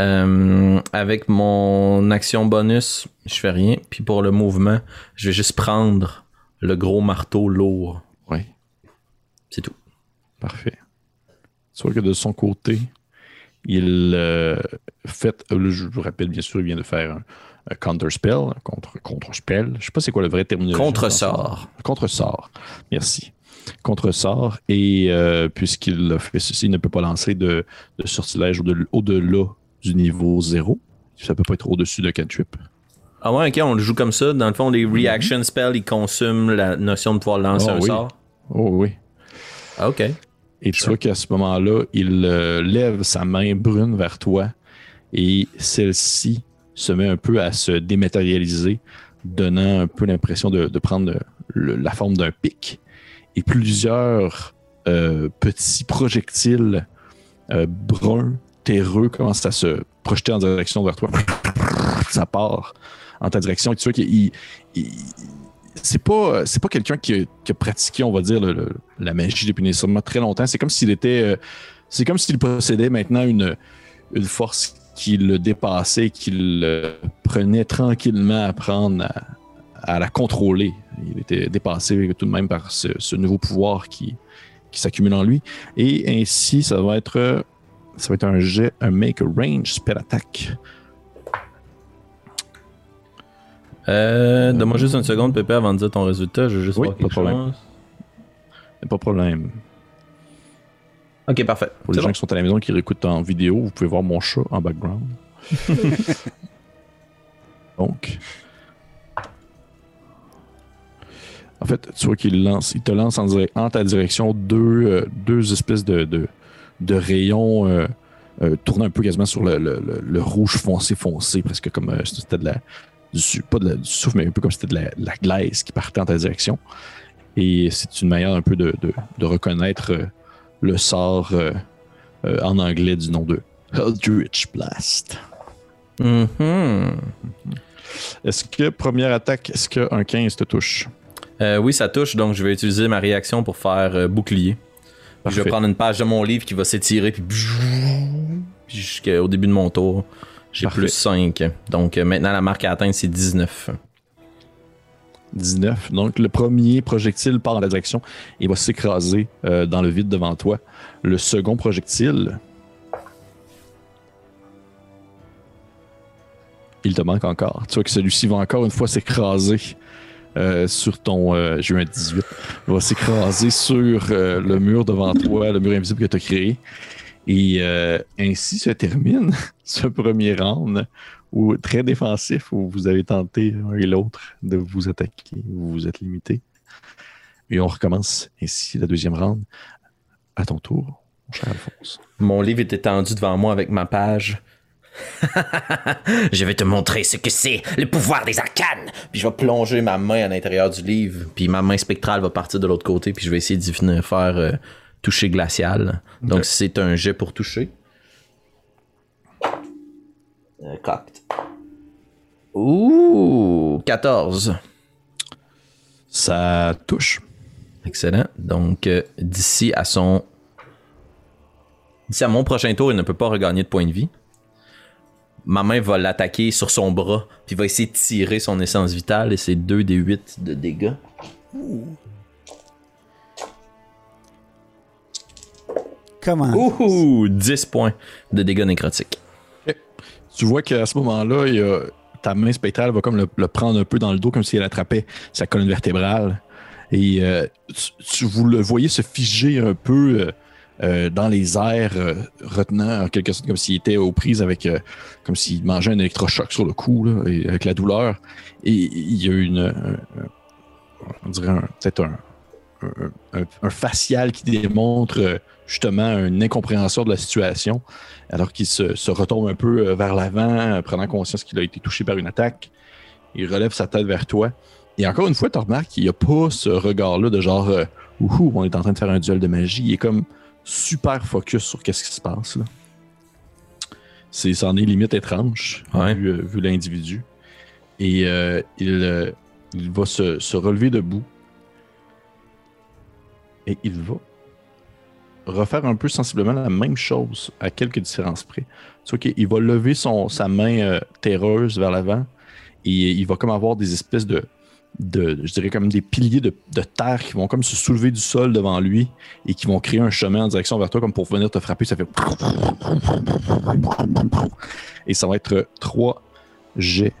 Euh, avec mon action bonus, je fais rien. Puis pour le mouvement, je vais juste prendre le gros marteau lourd. Ouais. C'est tout. Parfait. Vois que de son côté, il euh, fait. euh, je vous rappelle, bien sûr, il vient de faire un, un counter spell, contre, contre spell. Je sais pas c'est quoi le vrai terme. Contre-sort. Contre-sort. Merci. Contre-sort. Et euh, puisqu'il a fait ceci, il ne peut pas lancer de, de sortilège au-de- au-delà du niveau 0. Ça peut pas être au-dessus de cantrip. Ah ouais, ok, on le joue comme ça. Dans le fond, les reaction spells, ils consument la notion de pouvoir lancer Ah un oui. sort. Oh oui. Ah, ok. Et tu vois qu'à ce moment-là, il euh, lève sa main brune vers toi et celle-ci se met un peu à se dématérialiser, donnant un peu l'impression de, de prendre le- la forme d'un pic. Et plusieurs euh, petits projectiles euh, bruns terreux commence à se projeter en direction vers toi. Ça part en ta direction. Et tu vois qu'il il- il- c'est pas c'est pas quelqu'un qui, a- pratiqué, on va dire, la magie depuis nécessairement très longtemps. C'est comme s'il était, euh, c'est comme s'il possédait maintenant une, une force qui le dépassait, qui le prenait tranquillement à prendre, à, à la contrôler. Il était dépassé tout de même par ce, ce nouveau pouvoir qui, qui s'accumule en lui. Et ainsi, ça va être, euh, ça va être un jet, un make a range spell attack. Euh, Donne-moi juste une seconde, Pépé, avant de dire ton résultat. Je veux juste Oui, voir pas de problème. chose. Pas de problème. Ok, parfait. Pour les gens qui sont à la maison qui réécoutent en vidéo, vous pouvez voir mon chat en background. <laughs> Donc. En fait, tu vois qu'il lance, il te lance en, ta direction deux, euh, deux espèces de, de, de rayons euh, euh, tournant un peu quasiment sur le, le- le- le rouge foncé foncé, presque comme euh, si c'était de la. Du, pas de la- du souffle, mais un peu comme c'était de la, la glace qui partait en ta direction. Et c'est une manière un peu de, de- de reconnaître euh, le sort euh, euh, en anglais du nom de Eldritch Blast. Mhm. Est-ce que première attaque, est-ce qu'un 15 te touche? Euh, oui, ça touche, donc je vais utiliser ma réaction pour faire euh, bouclier. Je vais prendre une page de mon livre qui va s'étirer, puis, puis jusqu'au début de mon tour, j'ai plus 5. Donc euh, maintenant, la marque à atteindre, c'est 19. 19. Donc, le premier projectile part en la direction et va s'écraser euh, dans le vide devant toi. Le second projectile. Il te manque encore. Tu vois que celui-ci va encore une fois s'écraser euh, sur ton. euh, J'ai eu un 18. Va s'écraser sur euh, le mur devant toi, le mur invisible que tu as créé. Et euh, ainsi se termine <laughs> ce premier round ou très défensif où vous avez tenté l'un et l'autre de vous attaquer, vous vous êtes limité. Et on recommence ainsi la deuxième round. À ton tour, mon cher Alphonse. Mon livre est étendu devant moi avec ma page. <laughs> Je vais te montrer ce que c'est, le pouvoir des arcanes. Puis je vais plonger ma main à l'intérieur du livre, puis ma main spectrale va partir de l'autre côté, puis je vais essayer venir faire euh, toucher glacial. Donc c'est un jet pour toucher. Euh, cocked. Ouh, 14. Ça touche. Excellent. Donc euh, d'ici à son d'ici à mon prochain tour, il ne peut pas regagner de points de vie. Ma main va l'attaquer sur son bras, puis va essayer de tirer son essence vitale, et c'est 2 des 8 de dégâts. Comment? Ouh, 10 points de dégâts nécrotiques. Tu vois qu'à ce moment-là, il y a- ta main spectrale va comme le, le prendre un peu dans le dos, comme si elle attrapait sa colonne vertébrale. Et euh, tu, tu- vous le voyez se figer un peu euh, euh, dans les airs, euh, retenant en quelque sorte comme s'il était aux prises avec, euh, comme s'il mangeait un électrochoc sur le cou, avec la douleur. Et il y a une, un- un- on dirait peut-être un, un- facial qui démontre justement une incompréhension de la situation, alors qu'il se, se retourne un peu vers l'avant, prenant conscience qu'il a été touché par une attaque. Il relève sa tête vers toi. Et encore une fois, tu remarques qu'il n'y a pas ce regard-là de genre Ouhou, on est en train de faire un duel de magie. Il est comme super focus sur qu'est-ce qui se passe là. C'est, c'en est limite étrange, Ouais. vu, euh, vu l'individu. Et euh, il, euh, il va se, se relever debout. Et il va refaire un peu sensiblement la même chose à quelques différences près. Qu'il va lever son, sa main terreuse vers l'avant et il va comme avoir des espèces de, de je dirais comme des piliers de, de terre qui vont comme se soulever du sol devant lui et qui vont créer un chemin en direction vers toi comme pour venir te frapper. Ça fait et ça va être trois jets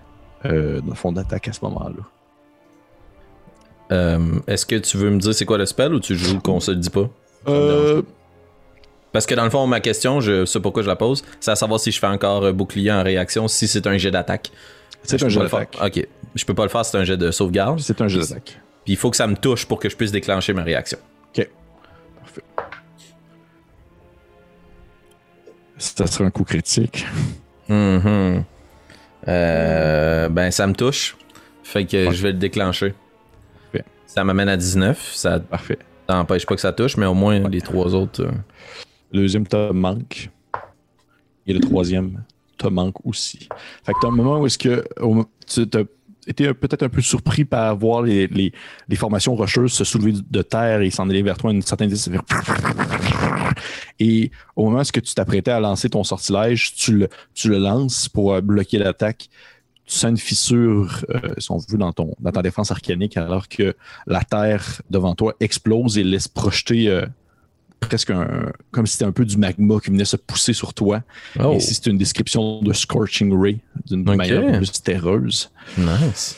euh, de fond d'attaque à ce moment-là. Euh, Est-ce que tu veux me dire c'est quoi le spell ou tu joues qu'on se le dit pas? Euh, Parce que dans le fond, ma question, je sais pourquoi je la pose, c'est à savoir si je fais encore euh, bouclier en réaction, si c'est un jet d'attaque. C'est un jet d'attaque. Ok. Je peux pas le faire, c'est un jet de sauvegarde. C'est un jet d'attaque. Puis il faut que ça me touche pour que je puisse déclencher ma réaction. Ok. Parfait. Ça sera un coup critique. Mhm. Euh, ben, ça me touche. Fait que je vais le déclencher. Parfait. Ça m'amène à 19. Ça Parfait. n'empêche pas que ça touche, mais au moins les trois autres. euh, Le deuxième te manque. Et le troisième te manque aussi. Fait que t'as un moment où est-ce que tu as été peut-être un peu surpris par voir les, les- formations rocheuses se soulever de terre et s'en aller vers toi à une certaine distance. Et au moment où tu t'apprêtais à lancer ton sortilège, tu le, tu le lances pour euh, bloquer l'attaque. Tu sens une fissure, euh, dans, ton, dans ta défense arcanique, alors que la terre devant toi explose et laisse projeter euh, presque un, comme si c'était un peu du magma qui venait se pousser sur toi. Oh, Ici, c'est une description de Scorching Ray d'une manière plus terreuse. nice.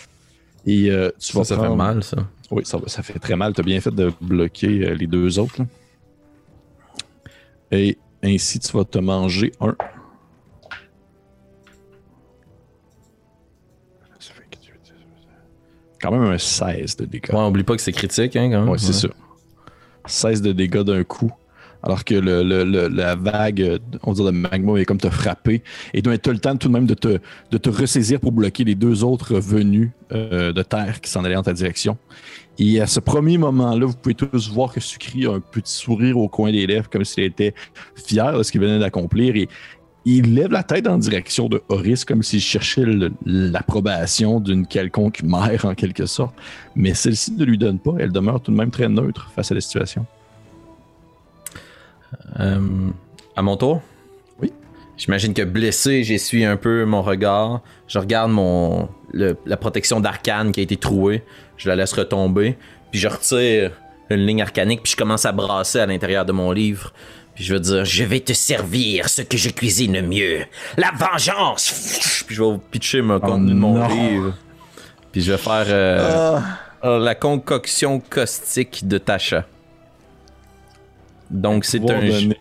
Et euh, tu vas Ça, ça fait prendre- mal, ça. Oui, ça, ça fait très mal. Tu as bien fait de bloquer euh, les deux autres. là. Et ainsi, tu vas te manger un. Quand même un 16 de dégâts. Ouais, oublie pas que c'est critique, hein, quand même. Ouais, c'est ça. 16 de dégâts d'un coup. Alors que le, la vague, on dire, de magma est comme te frapper. Et tu as le temps tout de même de te, de te ressaisir pour bloquer les deux autres venus euh, de terre qui s'en allaient en ta direction. Et à ce premier moment-là, vous pouvez tous voir que Sucri a un petit sourire au coin des lèvres, comme s'il était fier de ce qu'il venait d'accomplir. Il lève la tête en direction de Horis, comme s'il cherchait l'approbation d'une quelconque mère, en quelque sorte. Mais celle-ci ne lui donne pas. Elle demeure tout de même très neutre face à la situation. Euh, à mon tour? Oui. J'imagine que blessé, j'essuie un peu mon regard. Je regarde mon le- la protection d'arcane qui a été trouée. Je la laisse retomber. Puis je retire une ligne arcanique. Puis je commence à brasser à l'intérieur de mon livre. Puis je vais dire Je vais te servir ce que je cuisine le mieux. La vengeance Puis je vais pitcher mon contenu de mon livre. Puis je vais faire euh, euh, la concoction caustique de Tasha. Donc c'est un. donner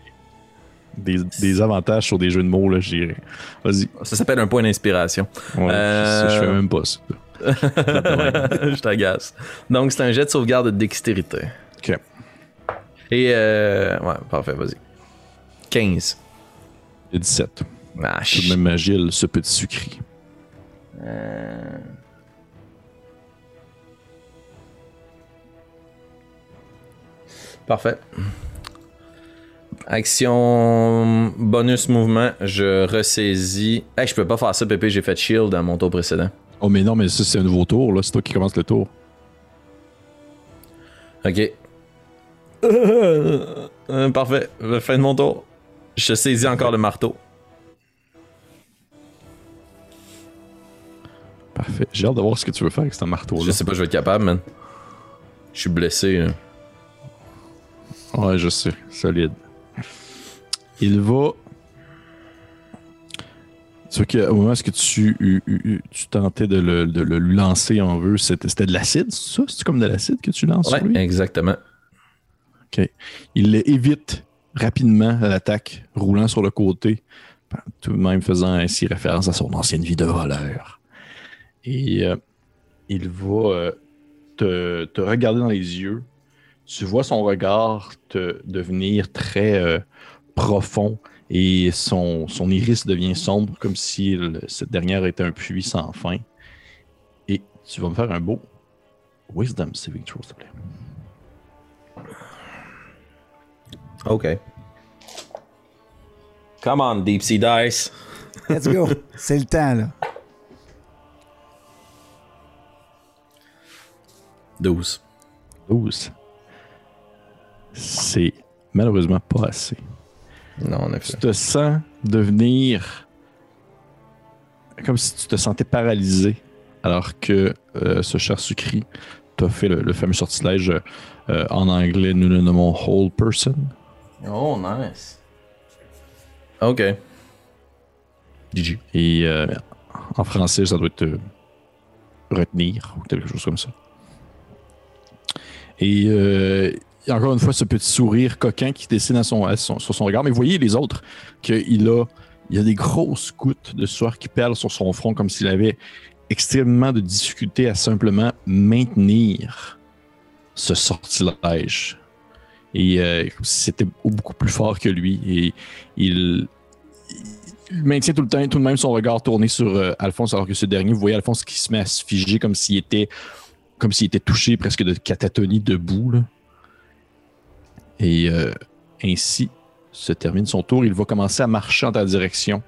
des, des avantages sur des jeux de mots, là, j'irais. Vas-y. Ça s'appelle un point d'inspiration. Ouais, Euh, Je fais même pas ça. <laughs> je t'agace. Donc, c'est un jet de sauvegarde de dextérité. Ok. Et, euh, ouais, parfait, vas-y. 15. Il y a 17. Ah, de même agile, ce petit sucri. Parfait. Action bonus mouvement, je ressaisis. Hey, je peux pas faire ça, Pépé, j'ai fait shield dans mon tour précédent. Oh, mais non, mais ça, c'est un nouveau tour, là. C'est toi qui commence le tour. Ok. Euh, parfait, fin de mon tour. Je saisis encore le marteau. Parfait. J'ai hâte de voir ce que tu veux faire avec ce marteau-là. Je sais pas, je vais être capable, man. Je suis blessé. là. Ouais, je sais. Solide. Il va. Tu vois qu'au moment où tu, tu tentais de le, de le lui lancer en vœu, c'était c'était de l'acide, c'est ça? C'est comme de l'acide que tu lances Ouais, sur lui? exactement. Il évite rapidement l'attaque, roulant sur le côté, tout de même faisant ainsi référence à son ancienne vie de voleur. Et euh, il va euh, te, regarder dans les yeux. Tu vois son regard te devenir très euh, profond et son, iris devient sombre comme si cette dernière était un puits sans fin. Et tu vas me faire un beau Wisdom Saving s'il te plaît. Ok. Come on, Deep Sea Dice. Let's go. <laughs> C'est le temps, là. 12. 12. C'est malheureusement pas assez. Non, en Tu effet. te sens devenir comme si tu te sentais paralysé alors que euh, ce cher Sucri t'a fait le, le fameux sortilège euh, en anglais, nous le nommons Whole Person. Oh, nice. Ok. GG. Et euh, en français, ça doit être euh, retenir ou quelque chose comme ça. Et euh, encore une fois ce petit sourire coquin qui dessine à son, à son- sur son regard. Mais vous voyez les autres, qu'il a, il y a des grosses gouttes de sueur qui perlent sur son front comme s'il avait extrêmement de difficulté à simplement maintenir ce sortilège. Et euh, c'était beaucoup plus fort que lui. Et il, maintient tout le temps, tout de même son regard tourné sur euh, Alphonse, alors que ce dernier, vous voyez Alphonse qui se met à se figer comme s'il était, comme s'il était touché presque de catatonie debout. Et euh, ainsi, se termine son tour. Il va commencer à marcher en ta direction.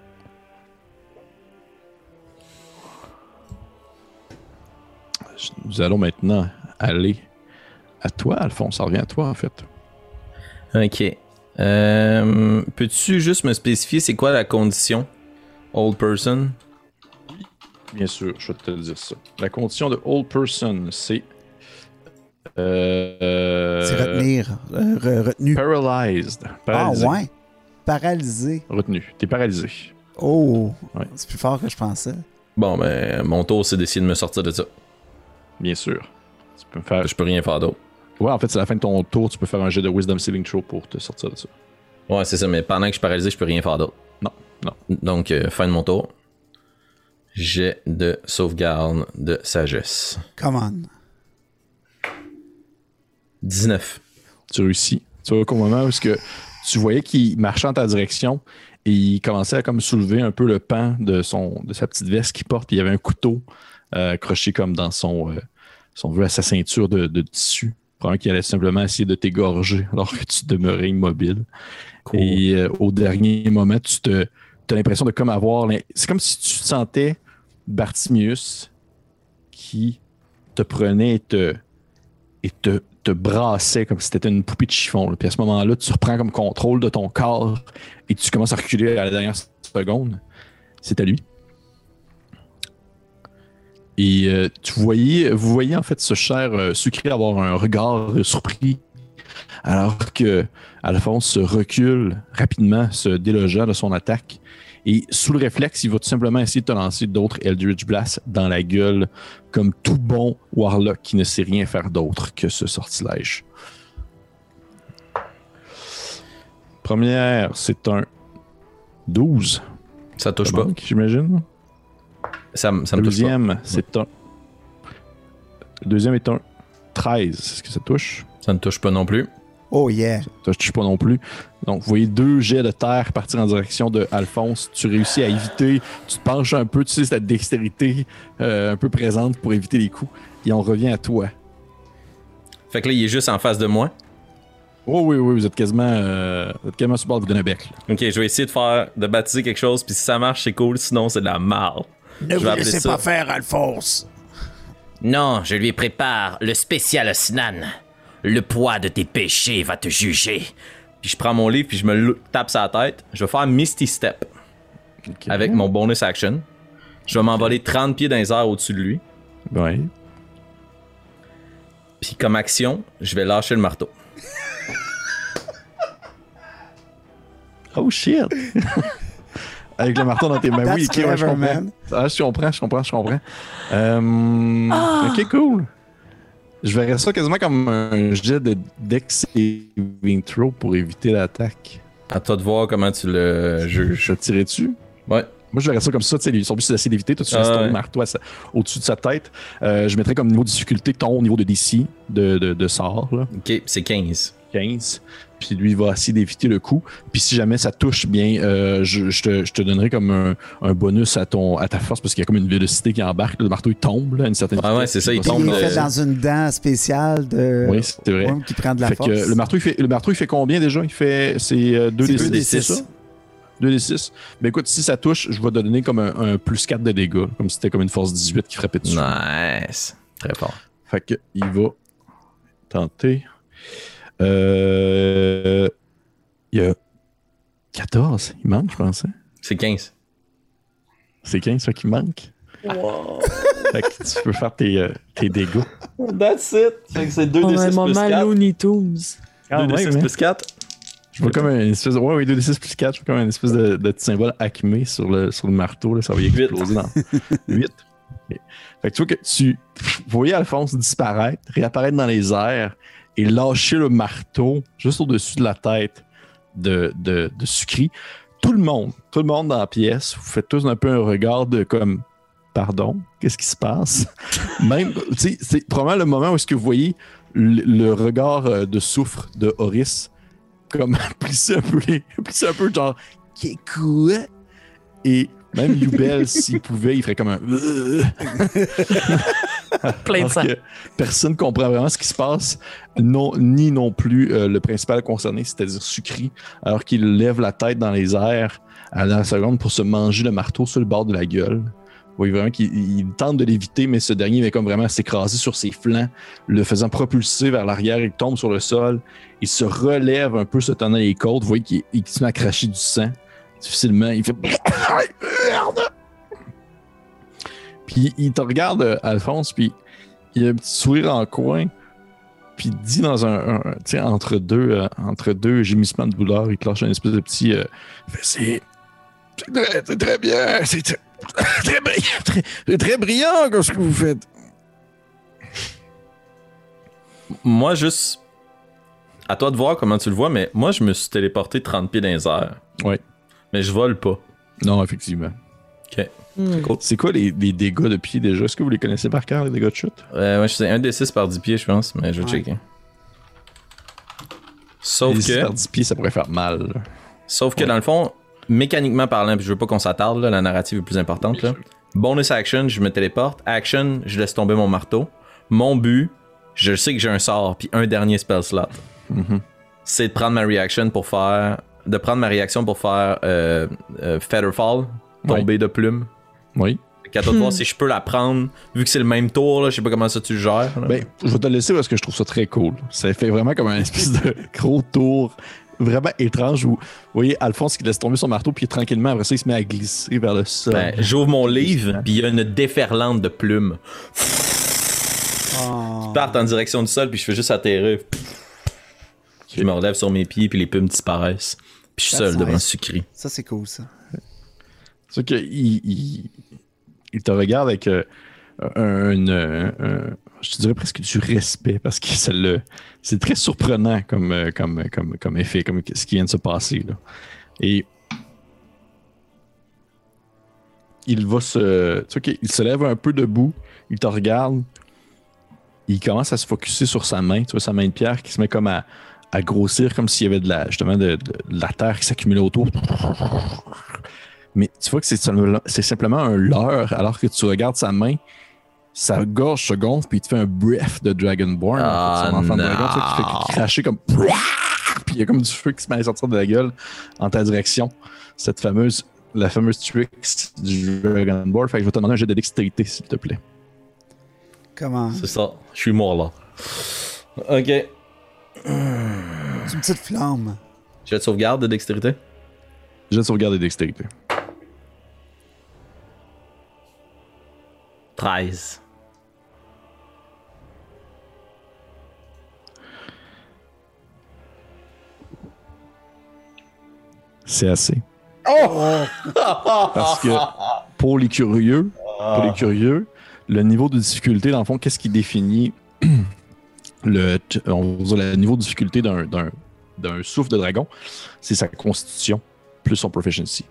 Nous allons maintenant aller à toi, Alphonse. Ça revient à toi, en fait. Ok. Euh, Peux-tu juste me spécifier c'est quoi la condition Old person? Bien sûr, je vais te dire ça. La condition de old person, c'est. Euh, C'est retenir. euh, re- retenu. Paralyzed. Ah, Paralysé. ouais. Paralysé. Retenu. T'es paralysé. Oh. Ouais. C'est plus fort que je pensais. Bon, ben, mon tour, c'est d'essayer de me sortir de ça. Bien sûr. Tu peux me faire. Je peux rien faire d'autre. Ouais, en fait, c'est la fin de ton tour. Tu peux faire un jet de Wisdom Saving Throw pour te sortir de ça. Ouais, c'est ça, mais pendant que je suis paralysé, je peux rien faire d'autre. Non, non. Donc, euh, fin de mon tour. Jet de sauvegarde de sagesse. Come on. 19. Tu réussis. Tu vois qu'au moment où que tu voyais qu'il marchait en ta direction et il commençait à comme soulever un peu le pan de, son, de sa petite veste qu'il porte. Puis il y avait un couteau euh, accroché comme dans son, euh, son à sa ceinture de, de tissu. Probablement qu'il allait simplement essayer de t'égorger <laughs> alors que tu demeurais immobile. Cool. Et euh, au dernier moment, tu te as l'impression de comme avoir. C'est comme si tu sentais Bartimius qui te prenait et te, et te, te brassait comme si c'était une poupée de chiffon. là. Puis à ce moment-là, tu reprends comme contrôle de ton corps et tu commences à reculer à la dernière seconde. C'est à lui. Et euh, tu voyais, vous voyez en fait ce cher euh, sucré avoir un regard surpris alors que Alphonse se recule rapidement, se délogeant de son attaque. Et sous le réflexe, il va tout simplement essayer de te lancer d'autres Eldritch Blast dans la gueule, comme tout bon Warlock qui ne sait rien faire d'autre que ce sortilège. Première, c'est un 12. Ça touche pas. J'imagine. Ça, me touche pas. Deuxième, c'est un. Le deuxième est un 13. Est-ce que ça touche? Ça ne touche pas non plus. Oh yeah. Ça ne touche pas non plus. Donc, vous voyez deux jets de terre partir en direction de Alphonse. Tu réussis à éviter. Tu te penches un peu. Tu sais, c'est ta dextérité euh, un peu présente pour éviter les coups. Et on revient à toi. Fait que là, il est juste en face de moi. Oh oui, oui, vous êtes quasiment, euh, vous êtes quasiment sur le bord de vous donner un bec. là. Ok, je vais essayer de faire, de baptiser quelque chose, puis si ça marche, c'est cool, sinon c'est de la marde. Ne Je vous laissez ça- pas faire, Alphonse. Non, je lui prépare le spécial Osnan. Le poids de tes péchés va te juger. Puis je prends mon livre, puis je me tape sur la tête. Je vais faire Misty Step avec mon bonus action. Je vais m'envoler 30 pieds dans les airs au-dessus de lui. Ouais. Puis comme action, je vais lâcher le marteau. Oh shit! <laughs> Avec le marteau dans tes mains. oui, That's ok, ouais, je comprends. Ah, je comprends, je comprends, je comprends. Euh, Ok, cool. Je verrais ça quasiment comme un jet de Dex Saving Throw pour éviter l'attaque. À toi de voir comment tu le juges. Je vais tirer dessus. Ouais. Moi, je verrais ça comme ça. Tu sais, son but, c'est d'essayer d'éviter. Toi, tu Ah laisses ton ouais. marteau au-dessus de sa tête. Euh, je mettrais comme niveau de difficulté ton niveau de DC de, de, de sort, là, Ok, c'est 15. 15. Puis lui, il va essayer d'éviter le coup. Puis si jamais ça touche bien, euh, je, je te, je te donnerai comme un, un bonus à, ton, à ta force parce qu'il y a comme une vélocité qui embarque. Le marteau, il tombe là, à une certaine Ah ouais, c'est ça, il tombe il est de- fait dans une dent spéciale de. Oui, c'est vrai. Qui prend de la Fait force. que le marteau, il fait, le marteau, il fait combien déjà? Il fait. C'est euh, 2 C'est d deux 6, des c'est six. ça? 2 d 6. Ben écoute, si ça touche, je vais te donner comme un, un plus 4 de dégâts. Comme si c'était comme une force 18 qui frappait dessus. Nice. Très fort. Fait que il va tenter. Euh, il y a 14. Il manque, je pensais. C'est 15. C'est 15, ça qui manque. fait que tu peux faire tes, euh, tes dégâts. That's it. Fait que c'est 2 On a un moment Looney Tunes. Ah, ouais, mais- plus 4. Je vois comme une espèce de. Ouais, oui, 2d6 plus 4. Je vois comme une espèce de, de petit symbole acmé sur le, sur le marteau. Là, ça va y exploser dans 8. Fait que tu vois que tu. Voyez Alphonse disparaître, réapparaître dans les airs et lâcher le marteau juste au-dessus de la tête de, de, de Sucri. Tout le monde, tout le monde dans la pièce, vous faites tous un peu un regard de comme. Pardon, qu'est-ce qui se passe? <laughs> Même, tu sais, c'est probablement le moment où est-ce que vous voyez le, le regard euh, de souffre de Horis comme <laughs> plisser un peu les. plisser un peu genre. Qu'est quoi? Et même Youbel, <laughs> s'il pouvait, il ferait comme un. <laughs> Plein de sang. personne comprend vraiment ce qui se passe, non, ni non plus euh, le principal concerné, c'est-à-dire Sucri, alors qu'il lève la tête dans les airs à la seconde pour se manger le marteau sur le bord de la gueule. Vous voyez vraiment qu'il il tente de l'éviter, mais ce dernier va comme vraiment s'écraser sur ses flancs, le faisant propulser vers l'arrière. Il tombe sur le sol. Il se relève un peu, se tenant les côtes. Vous voyez qu'il il continue à cracher du sang difficilement. Il fait. <laughs> Merde! Puis il te regarde, euh, Alphonse, puis il a un petit sourire en coin. Puis il dit dans un. un- tu sais, entre deux, euh, entre deux gémissements de douleur, il te lâche un espèce de petit. euh, c'est. Très, bien. C'est très, <laughs> très brillant. Très, brillant comme ce que vous faites. Moi, juste. À toi de voir comment tu le vois, mais moi, je me suis téléporté 30 pieds dans les airs. Ouais. Mais je vole pas. Non, effectivement. Hmm. C'est quoi les, les dégâts de pied déjà? Est-ce que vous les connaissez par cœur, les dégâts de chute? Euh, ouais, je sais, 1 des 6 par 10 pieds, je pense, mais je vais Ouais. checker. Sauf Les que, par 10 pieds, ça pourrait faire mal. là. sauf que dans le fond, mécaniquement parlant, puis je veux pas qu'on s'attarde, la narrative est plus importante. Là. Bonus action, je me téléporte. Action, je laisse tomber mon marteau. Mon but, je sais que j'ai un sort, puis un dernier spell slot. Mhm. C'est de prendre ma reaction pour faire. De prendre ma réaction pour faire euh, euh, Featherfall, tomber de plume. Oui. Qu'à toi de voir si je peux la prendre, vu que c'est le même tour, là, je sais pas comment ça tu le gères. là. Ben, je vais te laisser parce que je trouve ça très cool. Ça fait vraiment comme un espèce de <laughs> gros tour vraiment étrange où, vous voyez, Alphonse qui laisse tomber son marteau, puis tranquillement, après ça, il se met à glisser vers le sol. Ben, J'ouvre mon livre, puis il y a une déferlante de plumes. Oh. Je parte en direction du sol, puis je fais juste atterrir. Je me relève sur mes pieds, puis les plumes disparaissent. Puis je suis seul devant nice. Sucri. Ça, c'est cool, ça. C'est qu'il il, il te regarde avec euh, un, je dirais presque du respect parce que ça le- c'est très surprenant comme, euh, comme, comme, comme effet, comme ce qui vient de se passer. Là. Et il va se. Tu vois qu'il se lève un peu debout, il te regarde, il commence à se focuser sur sa main, tu vois, sa main de pierre qui se met comme à, à grossir, comme s'il y avait de la, justement de, de- de la terre qui s'accumulait autour. Mais tu vois que c'est simplement un leurre, alors que tu regardes sa main, sa gorge se gonfle, puis il te fait un breath de Dragonborn. en fait, Ah, son enfant de dragon, tu vois, qui fait cracher comme. Puis il y a comme du feu qui se met à sortir de la gueule en ta direction. Cette fameuse, la fameuse tricks du Dragonborn. Fait que je vais te demander un jet de dextérité, s'il te plaît. Comment? C'est ça. Je suis mort là. Ok. C'est une petite flamme. J'ai de sauvegarde de dextérité? Jet de sauvegarde et dextérité. 13. C'est assez. <laughs> Parce que pour les curieux, pour les curieux, le niveau de difficulté, dans le fond, qu'est-ce qui définit <clears throat> le, on va dire le niveau de difficulté d'un, d'un, d'un souffle de dragon? C'est sa constitution plus son proficiency.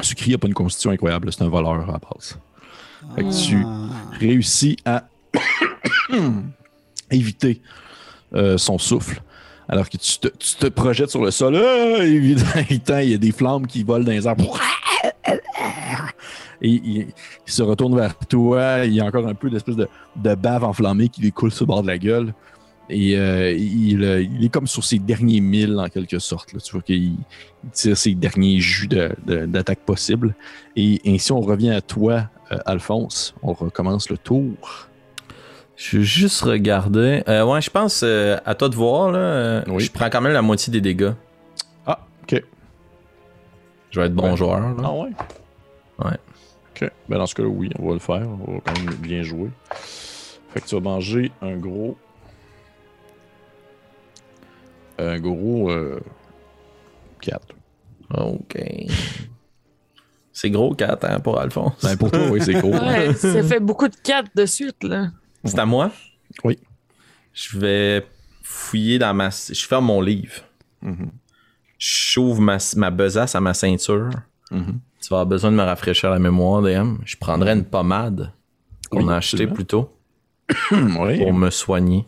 Sucri n'a pas une constitution incroyable, c'est un voleur à la base. Que tu réussis à <coughs> éviter euh, son souffle. Alors que tu te, tu te projettes sur le sol, ah, évidemment, il y a des flammes qui volent dans les airs. Et il, il se retourne vers toi. Il y a encore un peu d'espèce de, de bave enflammée qui lui coule sur le bord de la gueule. Et euh, il, euh, il est comme sur ses derniers milles, en quelque sorte. là. Tu vois qu'il il tire ses derniers jus de- de- d'attaque possible. Et ainsi, on revient à toi, euh, Alphonse. On recommence le tour. Je vais juste regarder. Euh, ouais, je pense à toi de voir. Là, Oui. Je prends quand même la moitié des dégâts. Ah, ok. Je vais être bon Ouais. joueur. là. Ah ouais? Ouais. Ok. Ben dans ce cas-là, oui, on va le faire. On va quand même bien jouer. Fait que tu vas manger un gros. Un gros. Euh... 4. Ok. C'est gros 4 hein, pour Alphonse. Ben pour toi, oui, c'est gros. Ouais, ça fait beaucoup de 4 de suite, là. C'est à moi? Oui. Je vais fouiller dans ma. Je ferme mon livre. Mhm. J'ouvre ma, ma besace à ma ceinture. Mhm. Tu vas avoir besoin de me rafraîchir la mémoire, DM. Je prendrai une pommade qu'on Oui, a achetée plus tôt <coughs> oui. pour me soigner.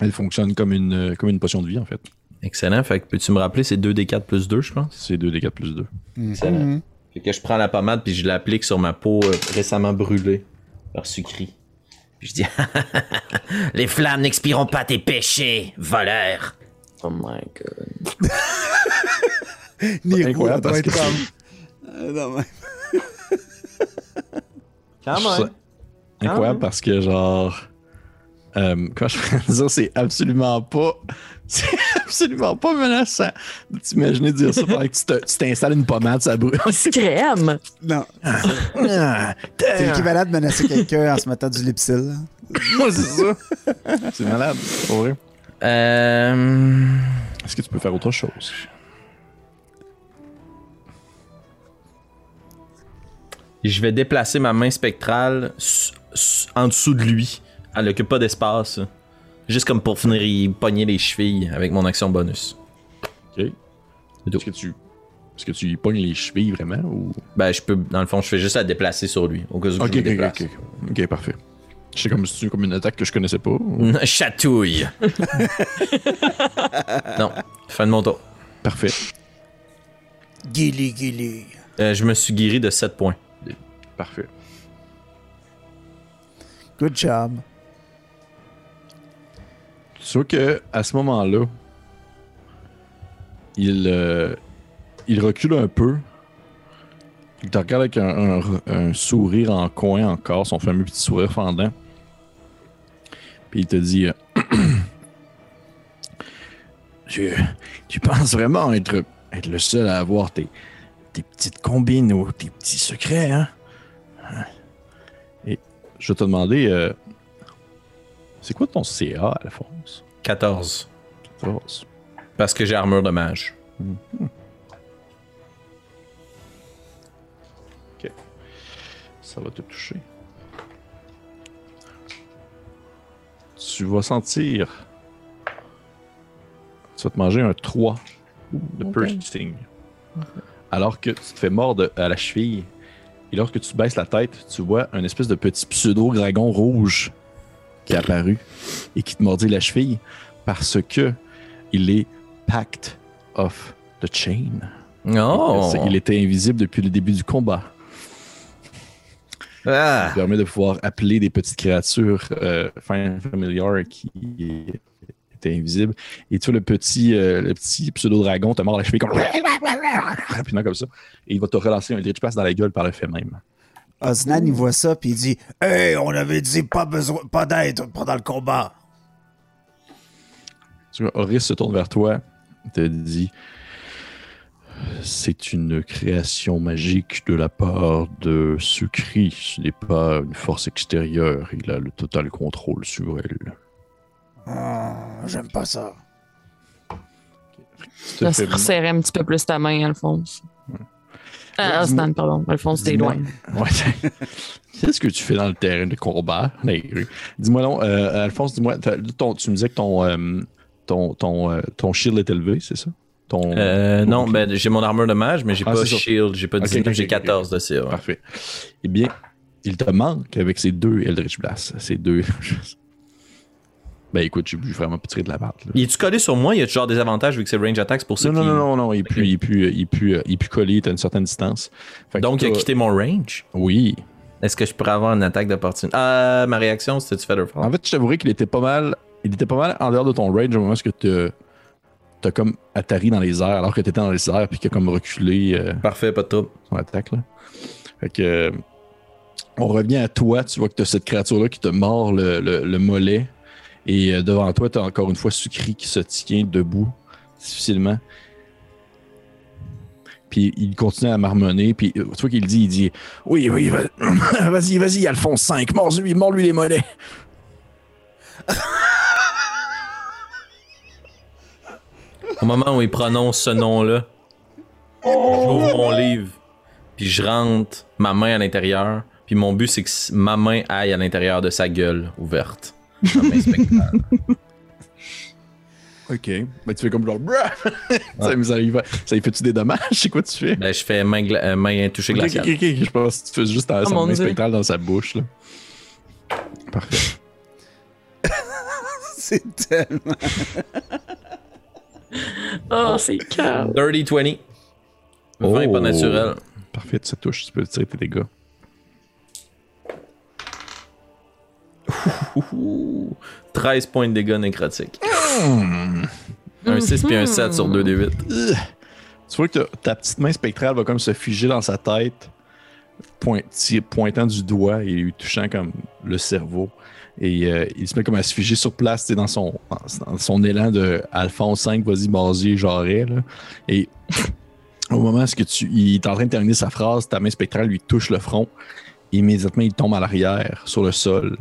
Elle fonctionne comme une, comme une potion de vie, en fait. Excellent. Fait que peux-tu me rappeler, c'est 2d4 plus 2, je pense? C'est 2d4 plus 2. Excellent. Fait que je prends la pommade puis je l'applique sur ma peau euh, récemment brûlée par Sucri. Je dis <laughs> Les flammes n'expireront pas tes péchés, voleur. Oh my god. <laughs> Niro, incroyable doit parce être que- comme- Euh, non, mais- <laughs> Quand ça Incroyable parce que, genre. Euh, comment je pourrais <laughs> dire, c'est absolument pas. <laughs> C'est absolument pas menaçant de t'imaginer dire ça pendant que tu t'installes une pommade, ça brûle. Crème! Non. Ah, C'est l'équivalent de menacer quelqu'un en se mettant du lipsil. Ouais, c'est ça. C'est malade, pour vrai. Euh... Est-ce que tu peux faire autre chose? Je vais déplacer ma main spectrale en dessous de lui. Elle occupe pas d'espace. Juste comme pour venir y pogner les chevilles avec mon action bonus. Ok. Est-ce que tu. Est-ce que tu y pognes les chevilles vraiment ou? Ben, je peux, dans le fond, je fais juste la déplacer sur lui. Au cas où je Ok, me ok, parfait. Je sais comme si tu comme une attaque que je connaissais pas. ou- <laughs> Chatouille. <laughs> non, fin de mon tour. Parfait. Guili, guili. Euh, je me suis guéri de 7 points. Parfait. Good job. Tu vois que à ce moment-là, il, euh, il recule un peu. Il te regarde avec un, sourire en coin encore, son fameux petit sourire fendant. Puis il te dit euh, <clears throat> tu, tu penses vraiment être, être le seul à avoir tes, tes petites combines ou tes petits secrets, hein? Hein? Et je vais te demander euh, c'est quoi ton CA, Alphonse? 14. 14. Parce que j'ai armure de mage. Ça va te toucher. Tu vas sentir. Tu vas te manger un 3 de Ok. piercing. Alors que tu te fais mordre à la cheville. Et lorsque tu baisses la tête, tu vois un espèce de petit pseudo-dragon rouge qui est apparu et qui te mordit la cheville parce que il est packed of the chain. Oh! Il était invisible depuis le début du combat. Ah! Ça permet de pouvoir appeler des petites créatures euh, familiar qui étaient invisibles. Et tu vois, le petit, euh, le petit pseudo-dragon te mord la cheville comme... <laughs> rapidement comme ça. Et il va te relancer un glitch pass dans la gueule par le fait même. Osnan, il voit ça, puis il dit Hey, on avait dit pas besoin, pas d'aide pendant le combat. Horis se tourne vers toi et te dit C'est une création magique de la part de Sucri. Ce n'est pas une force extérieure. Il a le total contrôle sur elle. Ah, J'aime pas ça. Ça fais- se resserrer un petit peu plus ta main, Alphonse. Ah, Ouais, Osnan, pardon. Alphonse, t'es loin. <laughs> Ouais. Qu'est-ce que tu fais dans le terrain de combat? Dis-moi non, euh, Alphonse, dis-moi, tu me disais que ton, euh, ton, ton, euh, ton shield est élevé, c'est ça? Ton... Euh, non, ben j'ai mon armure de mage, mais j'ai Ah, pas c'est shield, j'ai pas Ok, 19, ok, j'ai ok, 14 de CA. ouais. Parfait. Eh bien, il te manque avec ces deux Eldritch Blast. Ces deux. <laughs> ben écoute, j'ai vraiment pas tiré de la là. Il est-tu collé sur moi? Il y a genre des avantages vu que c'est range attack c'est pour ça Non, non, non, non, non, il plus, il plus, il est plus, il plus collé, t'as une certaine distance. Fait Donc il a quitté mon range? Oui. Est-ce que je pourrais avoir une attaque d'opportunité? Ah, ma réaction, c'était tu Featherfall. En fait, je t'avouerais qu'il était pas mal. Il était pas mal en dehors de ton range au moment où tu t'as comme atterri dans les airs alors que t'étais dans les airs puis qu'il a comme reculé euh, Parfait, pas de trouble. son attaque. Là. Fait que. euh, on revient à toi. Tu vois que t'as cette créature-là qui te mord le, le- le mollet. Et euh, devant toi, t'as encore une fois Sucri qui se tient debout difficilement. Puis il continue à marmonner. Puis euh, tu vois qu'il dit, il dit Oui, oui, va- <clears throat> vas-y, vas-y, Alphonse 5, mords-lui, mords-lui les mollets. <laughs> Au moment où il prononce ce nom-là, j'ouvre mon livre, puis je rentre ma main à l'intérieur, puis mon but c'est que ma main aille à l'intérieur de sa gueule ouverte. Spectrale. <laughs> Ok. Ben, tu fais comme genre. Bruh! <laughs> ça, mais ça, lui fait-tu des dommages? C'est quoi tu fais? ben, je fais main, gla- euh, main touchée glaciale. ok, ok. Je pense que tu fais juste Oh Dieu. spectrale dans sa bouche. Là. Parfait. <laughs> C'est tellement. Oh, c'est calme. Dirty 20. 20 pas Oh. naturel. Parfait, ça touche. Tu peux tirer tes dégâts. 13 points de dégâts nécrotiques. Un 6 puis un 7 sur 2d8. Ugh. Tu vois que ta- petite main spectrale va comme se figer dans sa tête, pointant du doigt et lui touchant comme le cerveau. Et euh, il se met comme à se figer sur place, dans son, dans, dans son élan de Alphonse 5, vas-y, Basier, Jarret. Là. Et au moment où tu, il est en train de terminer sa phrase, ta main spectrale lui touche le front. Immédiatement, il tombe à l'arrière, sur le sol.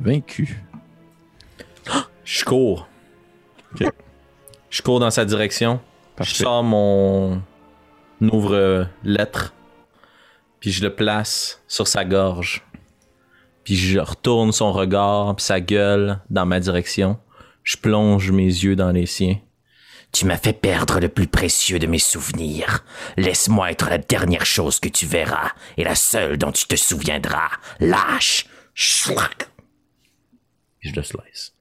Vaincu. <gasps> Je cours. Je cours dans sa direction. Je sors mon ouvre-lettre. Puis je le place sur sa gorge. Puis je retourne son regard, puis sa gueule dans ma direction. Je plonge mes yeux dans les siens. Tu m'as fait perdre le plus précieux de mes souvenirs. Laisse-moi être la dernière chose que tu verras et la seule dont tu te souviendras. Lâche! Schlack! Je le slice.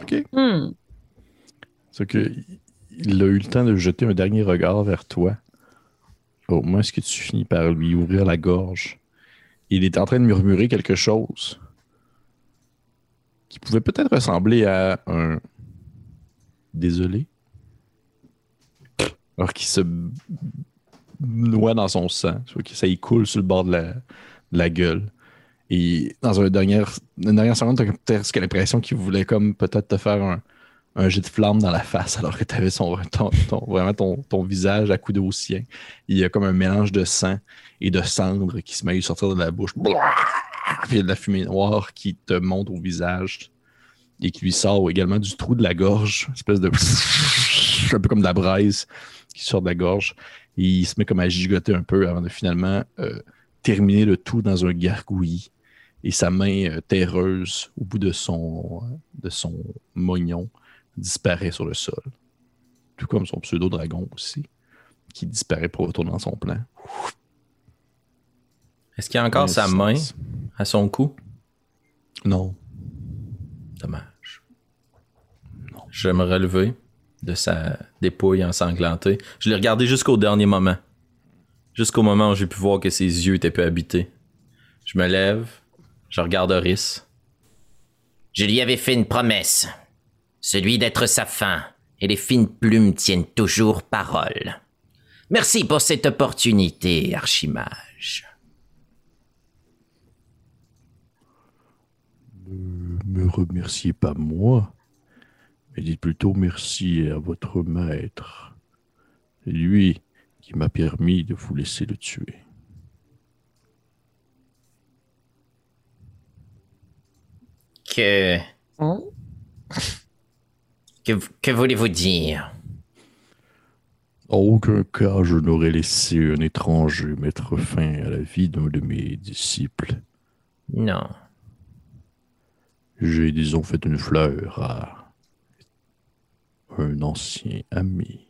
OK. Hmm. C'est que il a eu le temps de jeter un dernier regard vers toi. Au moins, est-ce que tu finis par lui ouvrir la gorge? Il est en train de murmurer quelque chose qui pouvait peut-être ressembler à un désolé. Alors qu'il se noie dans son sang. Que ça y coule sur le bord de la, la gueule. Et dans une dernière, une dernière seconde, tu as l'impression qu'il voulait comme peut-être te faire un, jet de flamme dans la face alors que tu avais son, vraiment ton, visage accoudé au sien. Il y a comme un mélange de sang et de cendre qui se met à sortir de la bouche. Puis il y a de la fumée noire qui te monte au visage et qui lui sort également du trou de la gorge, une espèce de <laughs> un peu comme de la braise qui sort de la gorge. Il se met comme à gigoter un peu avant de finalement euh, terminer le tout dans un gargouillis. Et sa main euh, terreuse au bout de son, de son mognon disparaît sur le sol. Tout comme son pseudo-dragon aussi, qui disparaît pour retourner dans son plan. Est-ce qu'il y a encore sa main à son cou? Non. Dommage. Je vais me relever de sa dépouille ensanglantée. Je l'ai regardé jusqu'au dernier moment. Jusqu'au moment où j'ai pu voir que ses yeux étaient peu habités. Je me lève, je regarde Horis. Je lui avais fait une promesse. Celui d'être sa fin. Et les fines plumes tiennent toujours parole. Merci pour cette opportunité, Archimage. Me remerciez pas moi, mais dites plutôt merci à votre maître. C'est lui qui m'a permis de vous laisser le tuer. Que... Hein? Que, que voulez-vous dire? En aucun cas je n'aurais laissé un étranger mettre fin à la vie d'un de mes disciples. Non. J'ai, disons, fait une fleur à un ancien ami.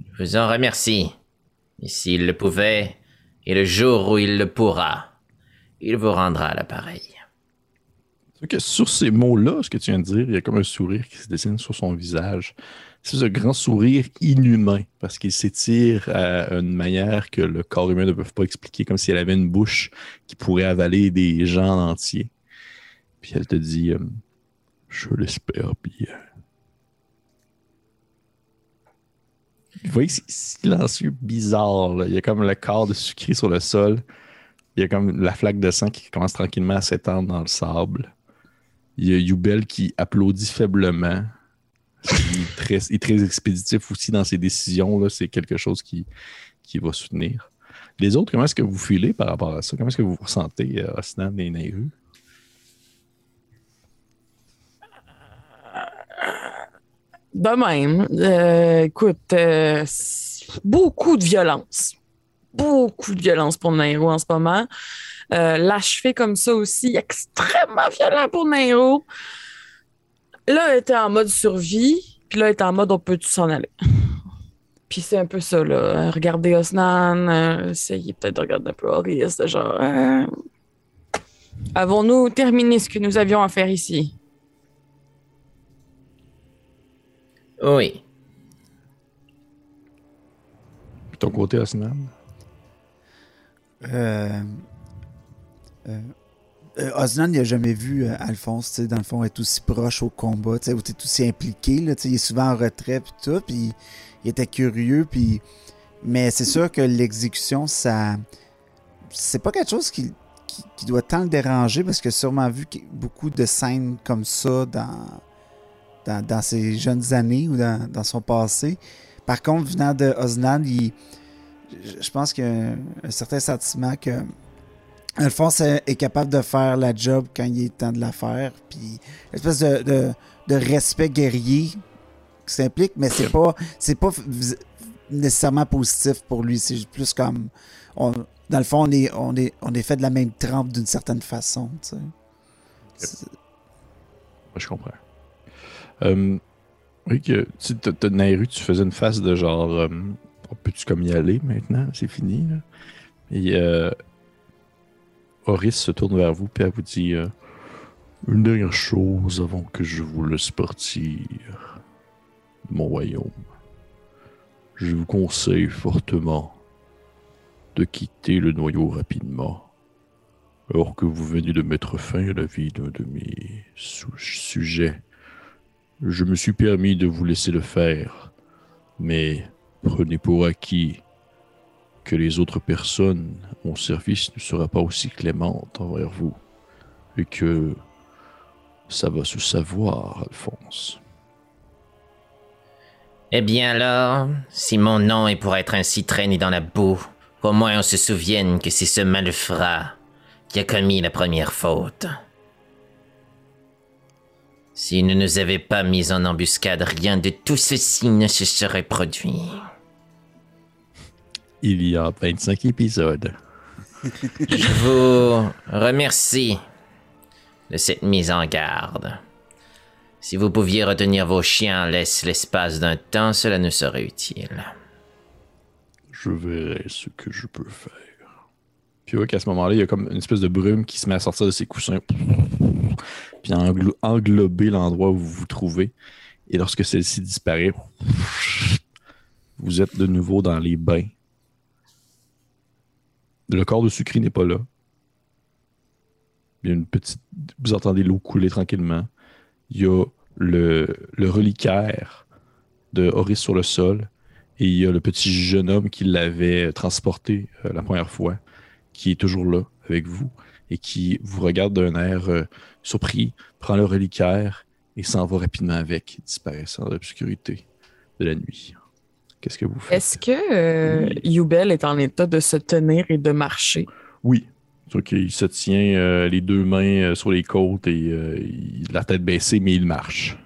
Je vous en remercie. Et s'il le pouvait, et le jour où il le pourra, il vous rendra l'appareil. Que sur ces mots-là, ce que tu viens de dire, il y a comme un sourire qui se dessine sur son visage. C'est ce grand sourire inhumain, parce qu'il s'étire à une manière que le corps humain ne peut pas expliquer, comme si elle avait une bouche qui pourrait avaler des gens en entier. Puis elle te dit euh, Je l'espère bien. Vous voyez c'est silencieux bizarre. Il y a comme le corps de sucré sur le sol. Il y a comme la flaque de sang qui commence tranquillement à s'étendre dans le sable. Il y a Yubel qui applaudit faiblement. Il est très, expéditif aussi dans ses décisions. C'est quelque chose qui, qui va soutenir. Les autres, comment est-ce que vous filez par rapport à ça? Comment est-ce que vous vous ressentez, euh, Osnan et Nairu? De même. Euh, écoute, euh, beaucoup de violence. Beaucoup de violence pour Nairo en ce moment. Euh, L'achever comme ça aussi, extrêmement violent pour Nairo. Là, elle était en mode survie, puis là, elle était en mode on peut-tu s'en aller. Puis c'est un peu ça, là. Regarder Osnan, euh, essayer peut-être de regarder un peu Horis, genre. euh, Avons-nous terminé ce que nous avions à faire ici? Oui. ton côté, Osnan? Euh, euh, euh, Osnan, il n'a jamais vu euh, Alphonse, tu sais, dans le fond, être aussi proche au combat, tu sais, ou être aussi impliqué, là, tu sais, il est souvent en retrait, puis tout, puis il était curieux, puis... Mais c'est sûr que l'exécution, ça... C'est pas quelque chose qui, qui, qui doit tant le déranger, parce que sûrement vu qu'il y a beaucoup de scènes comme ça dans, dans, dans ses jeunes années ou dans, dans son passé. Par contre, venant de Osnan, il... je- pense qu'il y a un, un certain sentiment que Alphonse est est capable de faire la job quand il est temps de la faire. Puis, une espèce de, de, de respect guerrier qui s'implique, mais c'est pas, c'est pas nécessairement positif pour lui. C'est plus comme. on- dans le fond, on est, on, est, on est fait de la même trempe d'une certaine façon. tu sais. Je comprends. Euh, oui, que tu t'as- Nairu, tu faisais une face de genre euh, on peut-tu comme y aller maintenant? C'est fini. Et euh, Horis se tourne vers vous et elle vous dit euh, Une dernière chose avant que je vous laisse partir de mon royaume. Je vous conseille fortement de quitter le noyau rapidement. Alors que vous venez de mettre fin à la vie d'un de mes sujets, je me suis permis de vous laisser le faire, mais prenez pour acquis que les autres personnes, mon service ne sera pas aussi clémente envers vous, et que ça va se savoir, Alphonse. Eh bien alors, si mon nom est pour être ainsi traîné dans la boue, qu'au moins on se souvienne que c'est ce malfrat qui a commis la première faute. S'il ne nous avait pas mis en embuscade, rien de tout ceci ne se serait produit. Il y a 25 épisodes. <laughs> Je vous remercie de cette mise en garde. Si vous pouviez retenir vos chiens, laisse l'espace d'un temps, cela nous serait utile. Je verrai ce que je peux faire. Puis ouais, qu'à ce moment-là, il y a comme une espèce de brume qui se met à sortir de ses coussins. Puis englober l'endroit où vous vous trouvez. Et lorsque celle-ci disparaît, vous êtes de nouveau dans les bains. Le corps de Sucri n'est pas là. Il y a une petite. Vous entendez l'eau couler tranquillement. Il y a le, le reliquaire de Horis sur le sol. Et il y a le petit jeune homme qui l'avait transporté euh, la première fois, qui est toujours là avec vous et qui vous regarde d'un air euh, surpris, prend le reliquaire et s'en va rapidement avec, disparaissant dans l'obscurité de la nuit. Qu'est-ce que vous faites? Est-ce que euh, Oui. Yubel est en état de se tenir et de marcher? Oui. C'est qu'il se tient euh, les deux mains euh, sur les côtes et euh, il- la tête baissée, mais il marche.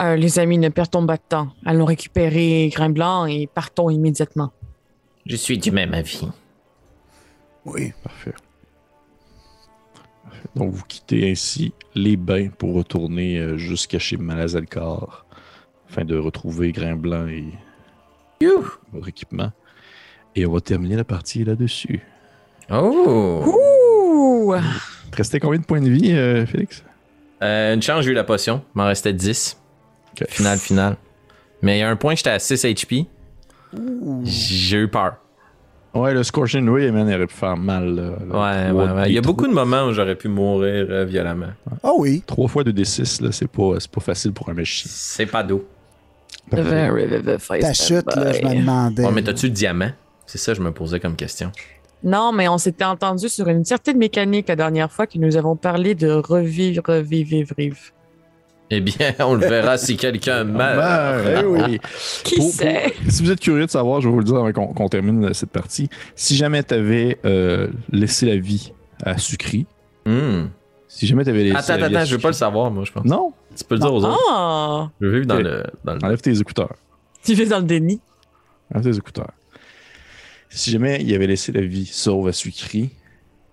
Euh, les amis, ne perdons pas de temps. Allons récupérer Grain Blanc et partons immédiatement. Je suis du même avis. Oui. Parfait. Donc, vous quittez ainsi les bains pour retourner euh, jusqu'à chez Malazalcar afin de retrouver Grain Blanc et Youh! votre équipement. Et on va terminer la partie là-dessus. Oh! Ouh! Il te restait combien de points de vie, euh, Félix? Euh, une chance, j'ai eu la potion. Il m'en restait 10. Ok. Final, final. Mais il y a un point, j'étais à 6 HP. J'ai eu peur. Ouais, le Scorching Ray, man, il aurait pu faire mal. là. Ouais, ouais, ouais. Il y a beaucoup de moments où j'aurais pu mourir euh, violemment. Ah oui. Trois fois de D6, là, c'est pas, c'est pas facile pour un méchant. C'est pas d'eau. Ta chute, là, je me demandais. Ouais, mais t'as-tu le diamant? C'est ça que je me posais comme question. Non, mais on s'était entendu sur une certaine mécanique la dernière fois que nous avons parlé de revivre, revivre, vivre. Eh bien, <laughs> on le verra si quelqu'un meurt. Eh oui. Qui Pour- sait? pour- si vous êtes curieux de savoir, je vais vous le dire avant qu'on termine cette partie. Si jamais tu avais laissé la vie à Sucri, Hmm. si jamais tu avais laissé Attends, la vie à attends, je veux pas le Sucri- savoir, moi, je pense. Non, Tu peux le dire aux autres. Ah! Je veux vivre dans le. Dans le... enlève tes écouteurs. Tu fais dans le déni. Enlève tes écouteurs. Si jamais il avait laissé la vie sauve à Sucri,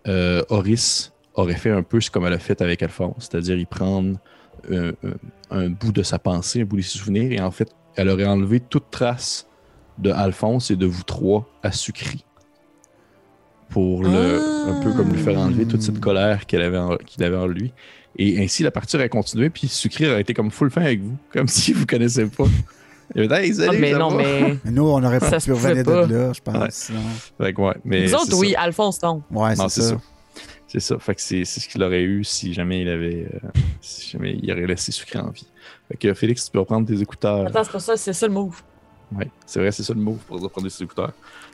euh, Horis aurait fait un peu ce comme elle a fait avec Alphonse, c'est-à-dire y prendre euh, euh, un bout de sa pensée, un bout de ses souvenirs, et en fait, elle aurait enlevé toute trace de Alphonse et de vous trois à Sucri. Pour le, Ah. un peu comme lui faire enlever toute cette colère qu'elle avait en, qu'il avait en lui. Et ainsi, la partie aurait continué, puis Sucri aurait été comme full fin avec vous, comme <laughs> si vous connaissez pas. Il avait dit, hey, salut, Ah, mais ça non, va? mais. Nous, on aurait Ça pas se pu revenir de là, je pense. Ouais. sinon. Fait que ouais, mais. Nous autres, oui, ça. Alphonse, non. Ouais, c'est c'est ça. ça. C'est ça. Fait que c'est c'est ce qu'il aurait eu si jamais il avait. euh, si jamais il aurait laissé sucré en vie. Fait que Félix, tu peux reprendre tes écouteurs. Attends, c'est pas ça, c'est ça le move. Ouais, c'est vrai, c'est ça le mot pour reprendre tes écouteurs.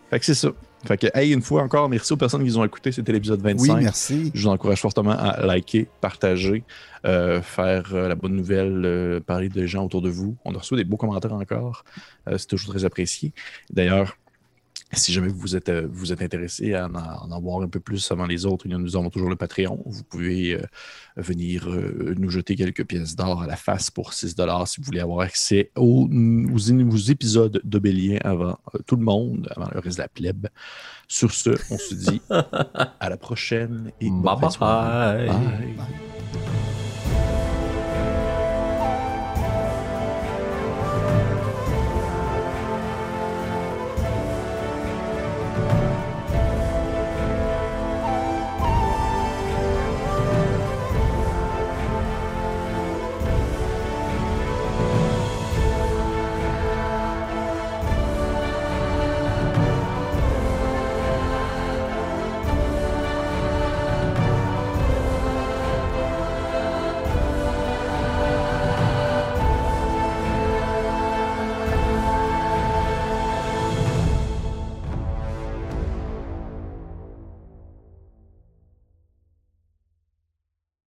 Fait que c'est ça. Fait que, hey, une fois encore, merci aux personnes qui nous ont écouté. C'était l'épisode 25. Oui, merci. Je vous encourage fortement à liker, partager, euh, faire euh, la bonne nouvelle, euh, parler de gens autour de vous. On a reçu des beaux commentaires encore. Euh, c'est toujours très apprécié. D'ailleurs, si jamais vous êtes, euh, vous êtes intéressé à en, à en voir un peu plus avant les autres, nous avons toujours le Patreon. Vous pouvez euh, venir euh, nous jeter quelques pièces d'or à la face pour 6 si vous voulez avoir accès aux, aux, aux épisodes d'Obélien avant euh, tout le monde, avant le reste de la plèbe. Sur ce, on se dit <laughs> à la prochaine et Bye soirée. bye. Bye.